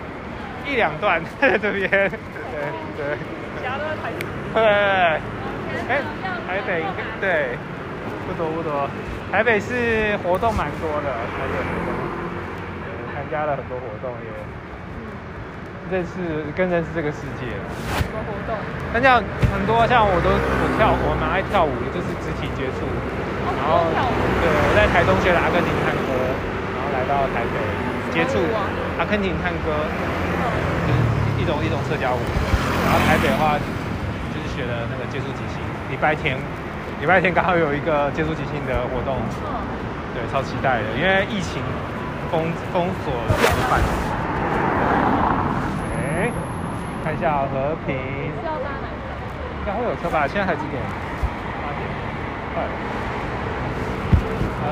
一两段在 (laughs) 这边，对对其他都在台北。对。哎，台北应该对，不多不多。台北是活动蛮多的，台北活动，呃参加了很多活动，也认识更认识这个世界了。什么活动？那像很多像我都我跳我蛮爱跳舞的，就是肢体接触。哦，然后跳舞。对，我在台东学了阿根廷探戈，然后来到台北接触阿根廷探戈，就是一种一种社交舞。然后台北的话，就是学了那个接触即兴，礼拜天礼拜天刚好有一个接触即兴的活动，嗯，对，超期待的，因为疫情封封锁了怎么办？哎，看一下和平。应该会有车吧？现在才几点？八点，快。呃，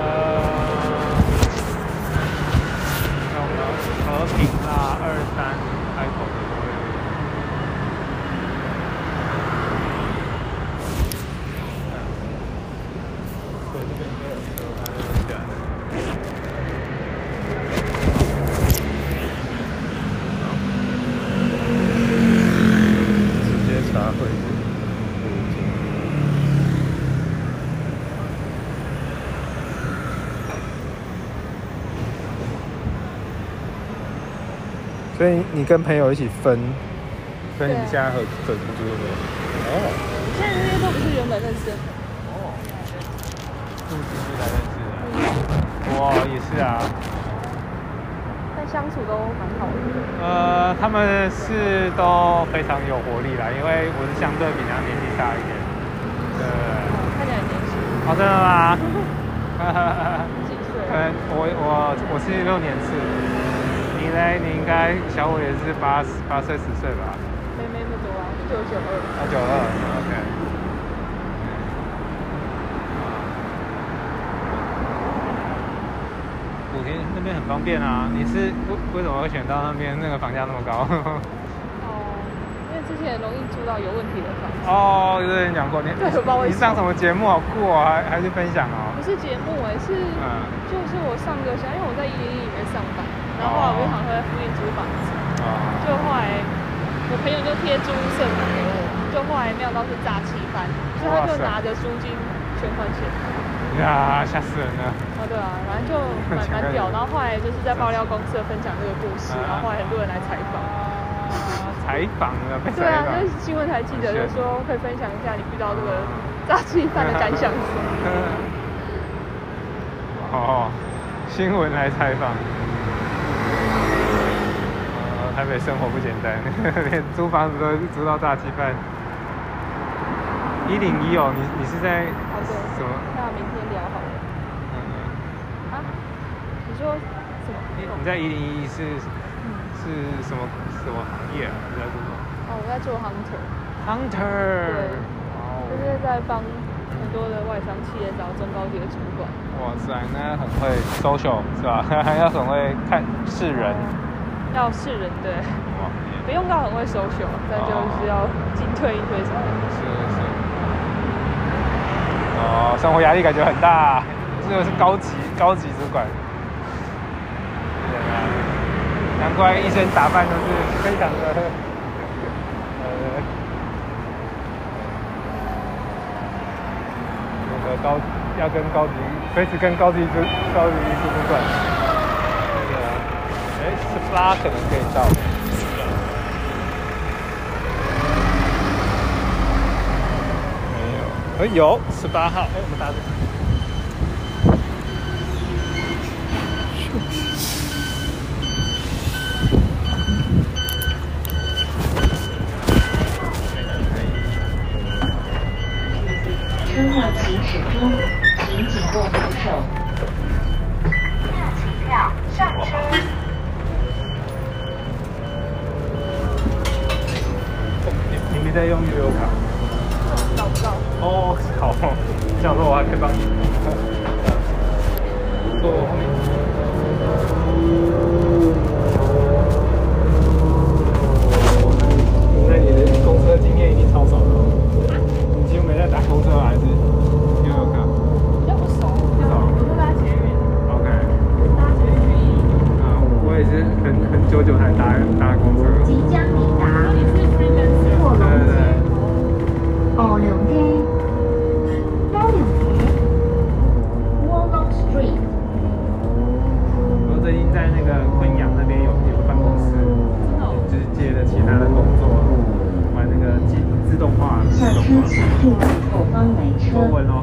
那我们和平啦，二三开口的都会。对，这边应该有车，它那边下来。直接查会附近。所以你跟朋友一起分，分你对啊现在和和出租的哦，现在这些都不是原本认识的。哦，住进去才认识的。哇，也是啊。但相处都蛮好的。呃，他们是都非常有活力啦，因为我是相对比较年纪大一点。对。看起来很年轻，哦，真的吗？(laughs) (laughs) 几岁？可能我我我是六年次，你嘞？你应该小我也是八八岁十岁吧？没没那么多啊，九九二。啊，九二，OK。古亭那边很方便啊，你是为为什么会选到那边那个房价那么高？(laughs) 哦，因为之前容易租到有问题的房子。哦，有人讲过，(laughs) 你你上什么节目好酷哦，还还是分享哦？不是节目哎、是、嗯就是我上个学，因为我在一零一里面上班，然后后来我就想说在附近租房子，啊，就后来我朋友就贴租屋社团给我，就后来没想到是诈欺骗，翻，所以他就拿着租金全款钱。呀，吓死人了！啊，对啊，反正就蛮蛮屌。然后后来就是在爆料公司分享这个故事，然后后来很多人来采访。(laughs) 采访了，被对啊，采访就是新闻台记者就说可以分享一下你遇到这个炸鸡饭的感想是什么？(laughs) 哦，新闻来采访。呃，台北生活不简单，(laughs) 连租房子都租到炸鸡饭。一零一哦，你你是在，什么？那明天聊好了。嗯嗯，啊？你说什么？你你在一零一是是什么什么行业啊？你在做什么哦，我在做 hunter，？Hunter。对哦就是在帮很多的外商企业找中高级的主管。哇塞，那很会 social 是吧？还 (laughs) 要很会看识人。要识人对，哇，不用到很会 social，但就是要进退应对什。是是。哦，生活压力感觉很大，这个是高级高级主管。难怪医生打扮都是非常的，呃，那个高要跟高级，飞驰跟高级就高级主管。那个，哎，十八可能可以到。没有，哎有十八号，哎我们打的。请紧握扶手。请票上车。你你没在用悠游卡？找不到。哦，好，这样说我还可以帮你。坐。我很很久久才搭搭公车。即将抵达你是 freelancer？卧龙对对街。卧龍街。卧龍街。卧龍 Street。我最近在那个昆阳那边有有个办公室，就是接了其他的工作，玩那个自自动化、自动化。请注意后方来车。作文哦，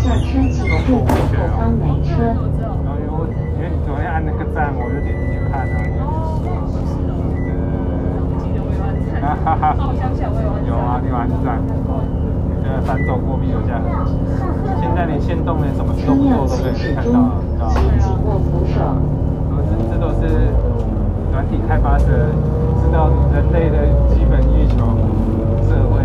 下车请注意后方来车。我知道。然后因为你昨天按那个赞，我就点进去看啊。记得我有按赞。哈哈哈。哦，我想起来我有。啊，你有按赞。呃，反走过必有价。现在连线动连什么动作都可以行驶看中到，知道吗？请紧握扶手。都是这都是软体开发者知道人类的基本欲求，社会，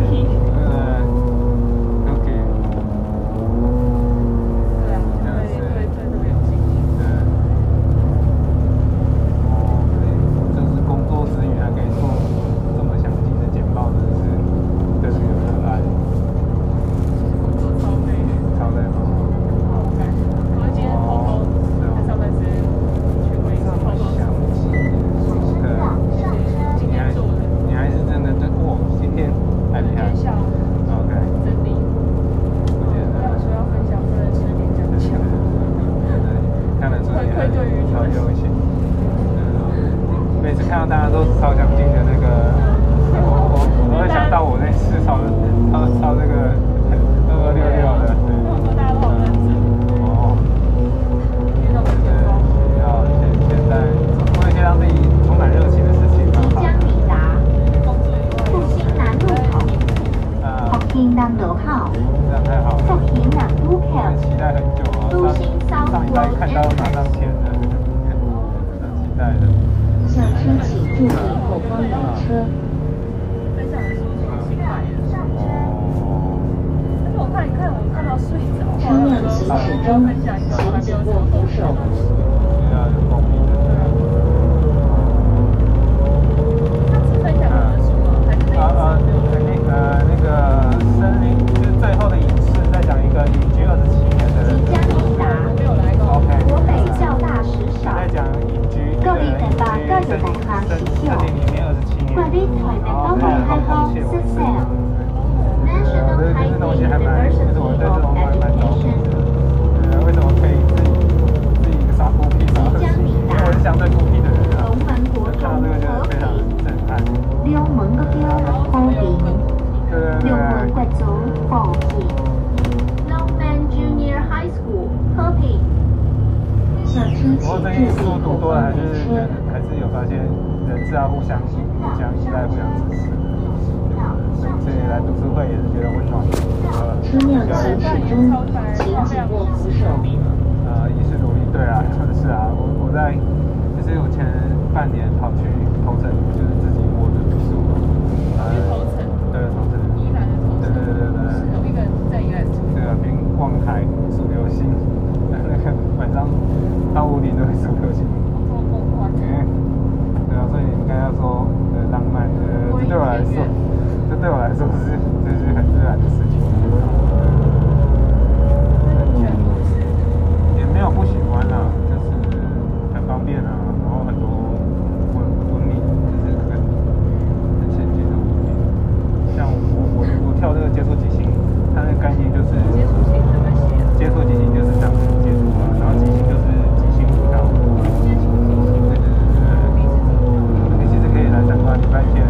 gracias.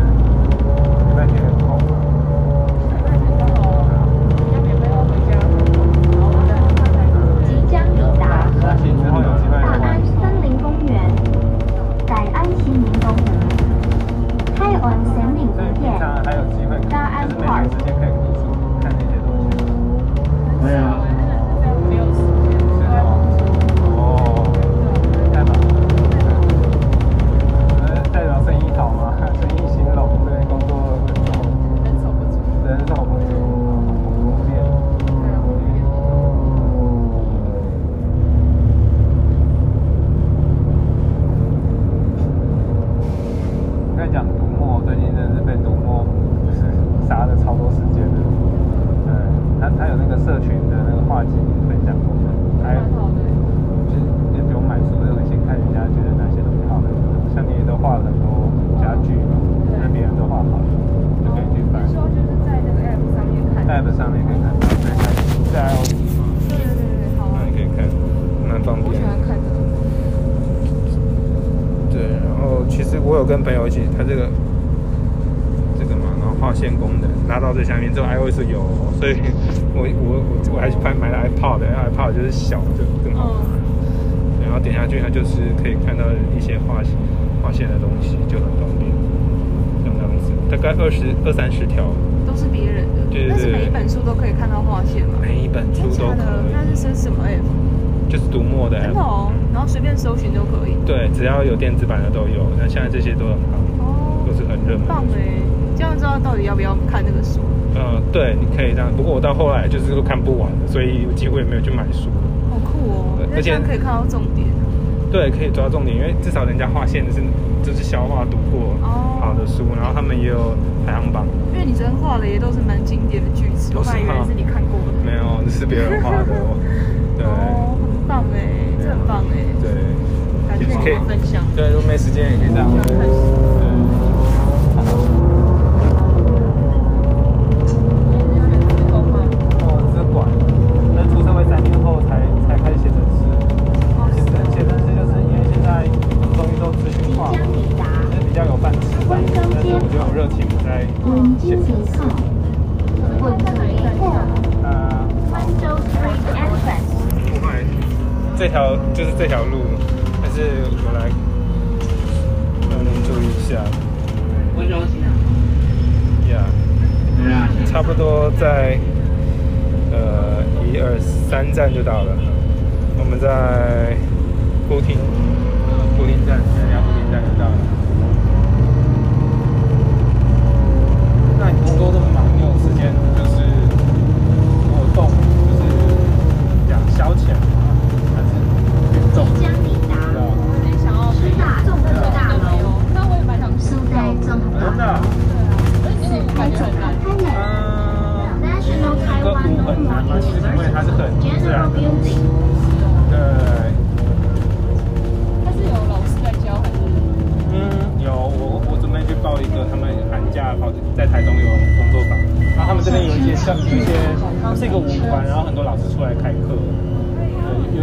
不过我到后来就是都看不完了所以有机会也没有去买书好酷哦而且可以看到重点。对可以抓重点因为至少人家划线的是就是消化读过好的书然后他们也有排行榜。因为你昨天画的也都是蛮经典的句子都是你看过的。没有这是别人画的 (laughs) 对哦很棒哎这很棒哎对感是可以分享。对如果没时间也可以这样。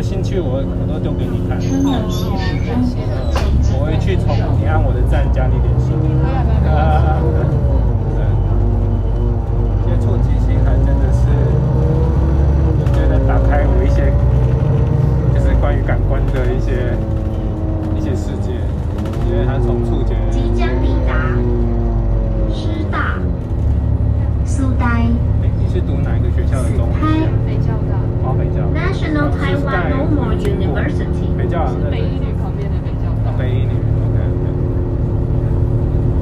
兴趣我我都丢给你看。我会去从你按我的赞加你点心。接触即兴还真的是，我觉得打开我一些，就是关于感官的一些一些世界，因为它从触觉。即将抵达师大苏代哎，你是读哪一个学校的中文系啊？北教大，哦，北教。National Taiwan Normal University。北教啊，北一女旁边的北教大。啊北一女，OK OK。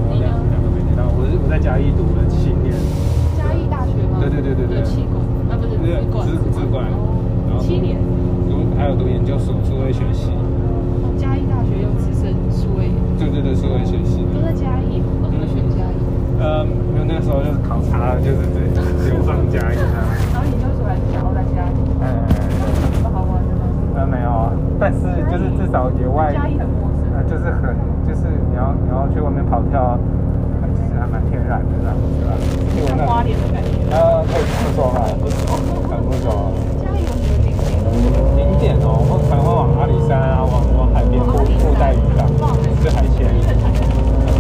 我两两个北医，然后我是我在嘉义读了七年。嘉义大学吗？对对对对对有气管，啊不是对，资管，资资管，然后七年。读还有读研究所，数位学习，哦嘉义大学有直升数位，对对对，数位学习。都在嘉义，为什么选嘉义？呃，那时候就是考察，就是对流放嘉义啊。然后研究所还是想要在嘉义，呃有什么好玩的吗？呃没有啊，但是就是至少野外，嘉义很陌生。呃就是很就是你要你要去外面跑跳，呃其实还蛮天然的啦，对吧？因为我那像花莲的感觉。呃可以这么说吧，很不错。嘉义有什么景点？景点哦，我可能会往阿里山啊，往往海边布布袋渔港吃海鲜。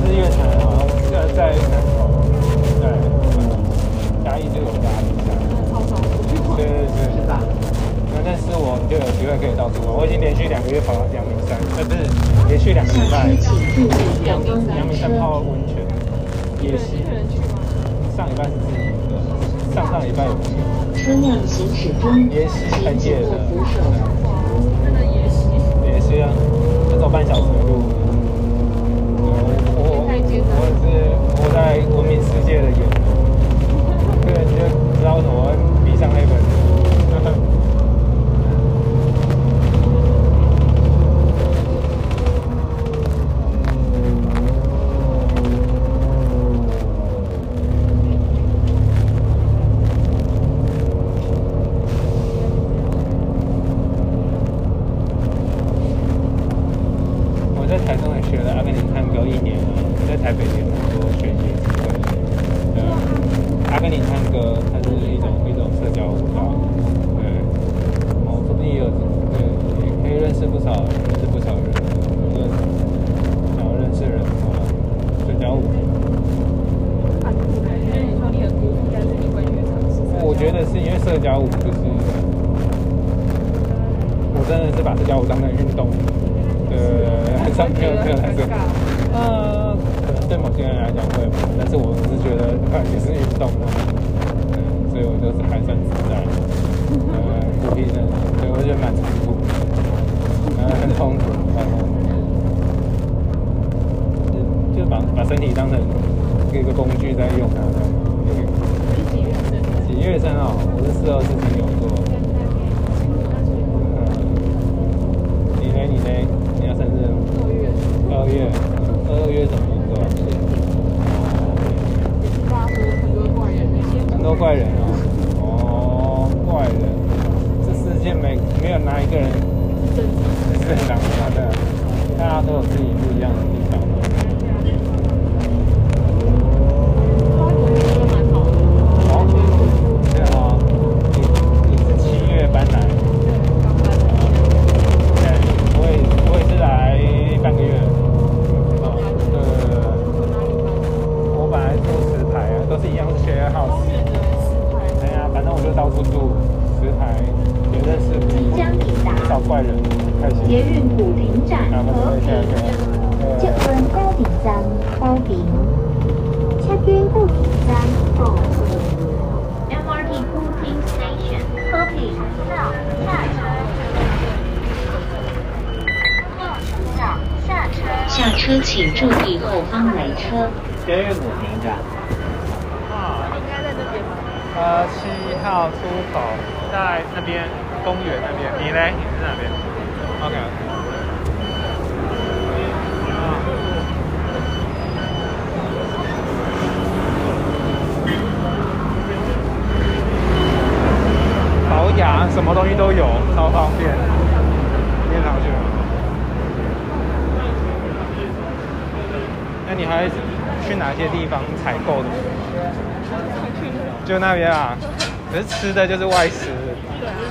日月潭好像呃在南投，对，我去过。对对对，是吧？那但是我就有机会可以到处玩，我已经连续两个月跑到阳明山，呃不是，连续两个礼拜阳明山。泡温泉，野溪一。个人去吗？上礼拜是自己一个，上上礼拜有去，车辆行驶中，野溪很野的。也是。也是啊，要走半小时的路。我我我我是活在文明世界的眼，知道为什么迷上那本。那边啊，可是吃的就是外食，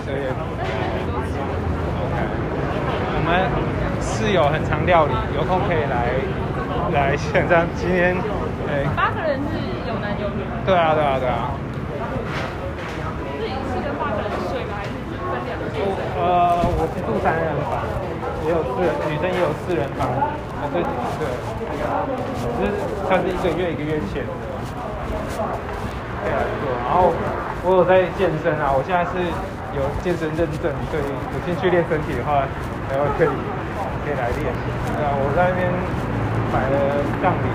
所以 OK。我们室友很常料理，有空可以来来现场。今天对八个人是有男有女吗？对啊对啊对啊。是一次跟八个人睡吗？还是分两间？呃，我是住三人房，也有四人，女生也有四人房，啊对对，就是算是一个月一个月钱的。可以来做，然后我有在健身啊，我现在是有健身认证，所以有兴趣练身体的话，然后可以可以来练。对啊，我在那边买了杠铃，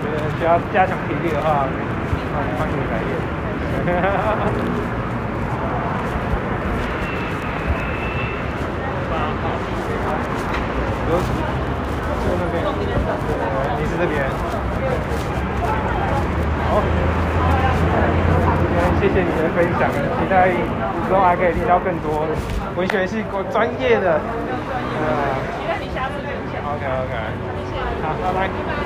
觉得需要加强体力的话，欢欢迎来练。(laughs) 有就那边，对，你是这边。好，今天谢谢你的分享，期待之后还可以听到更多文学系过专业的。呃期待你下次分享。，OK OK，好，拜拜。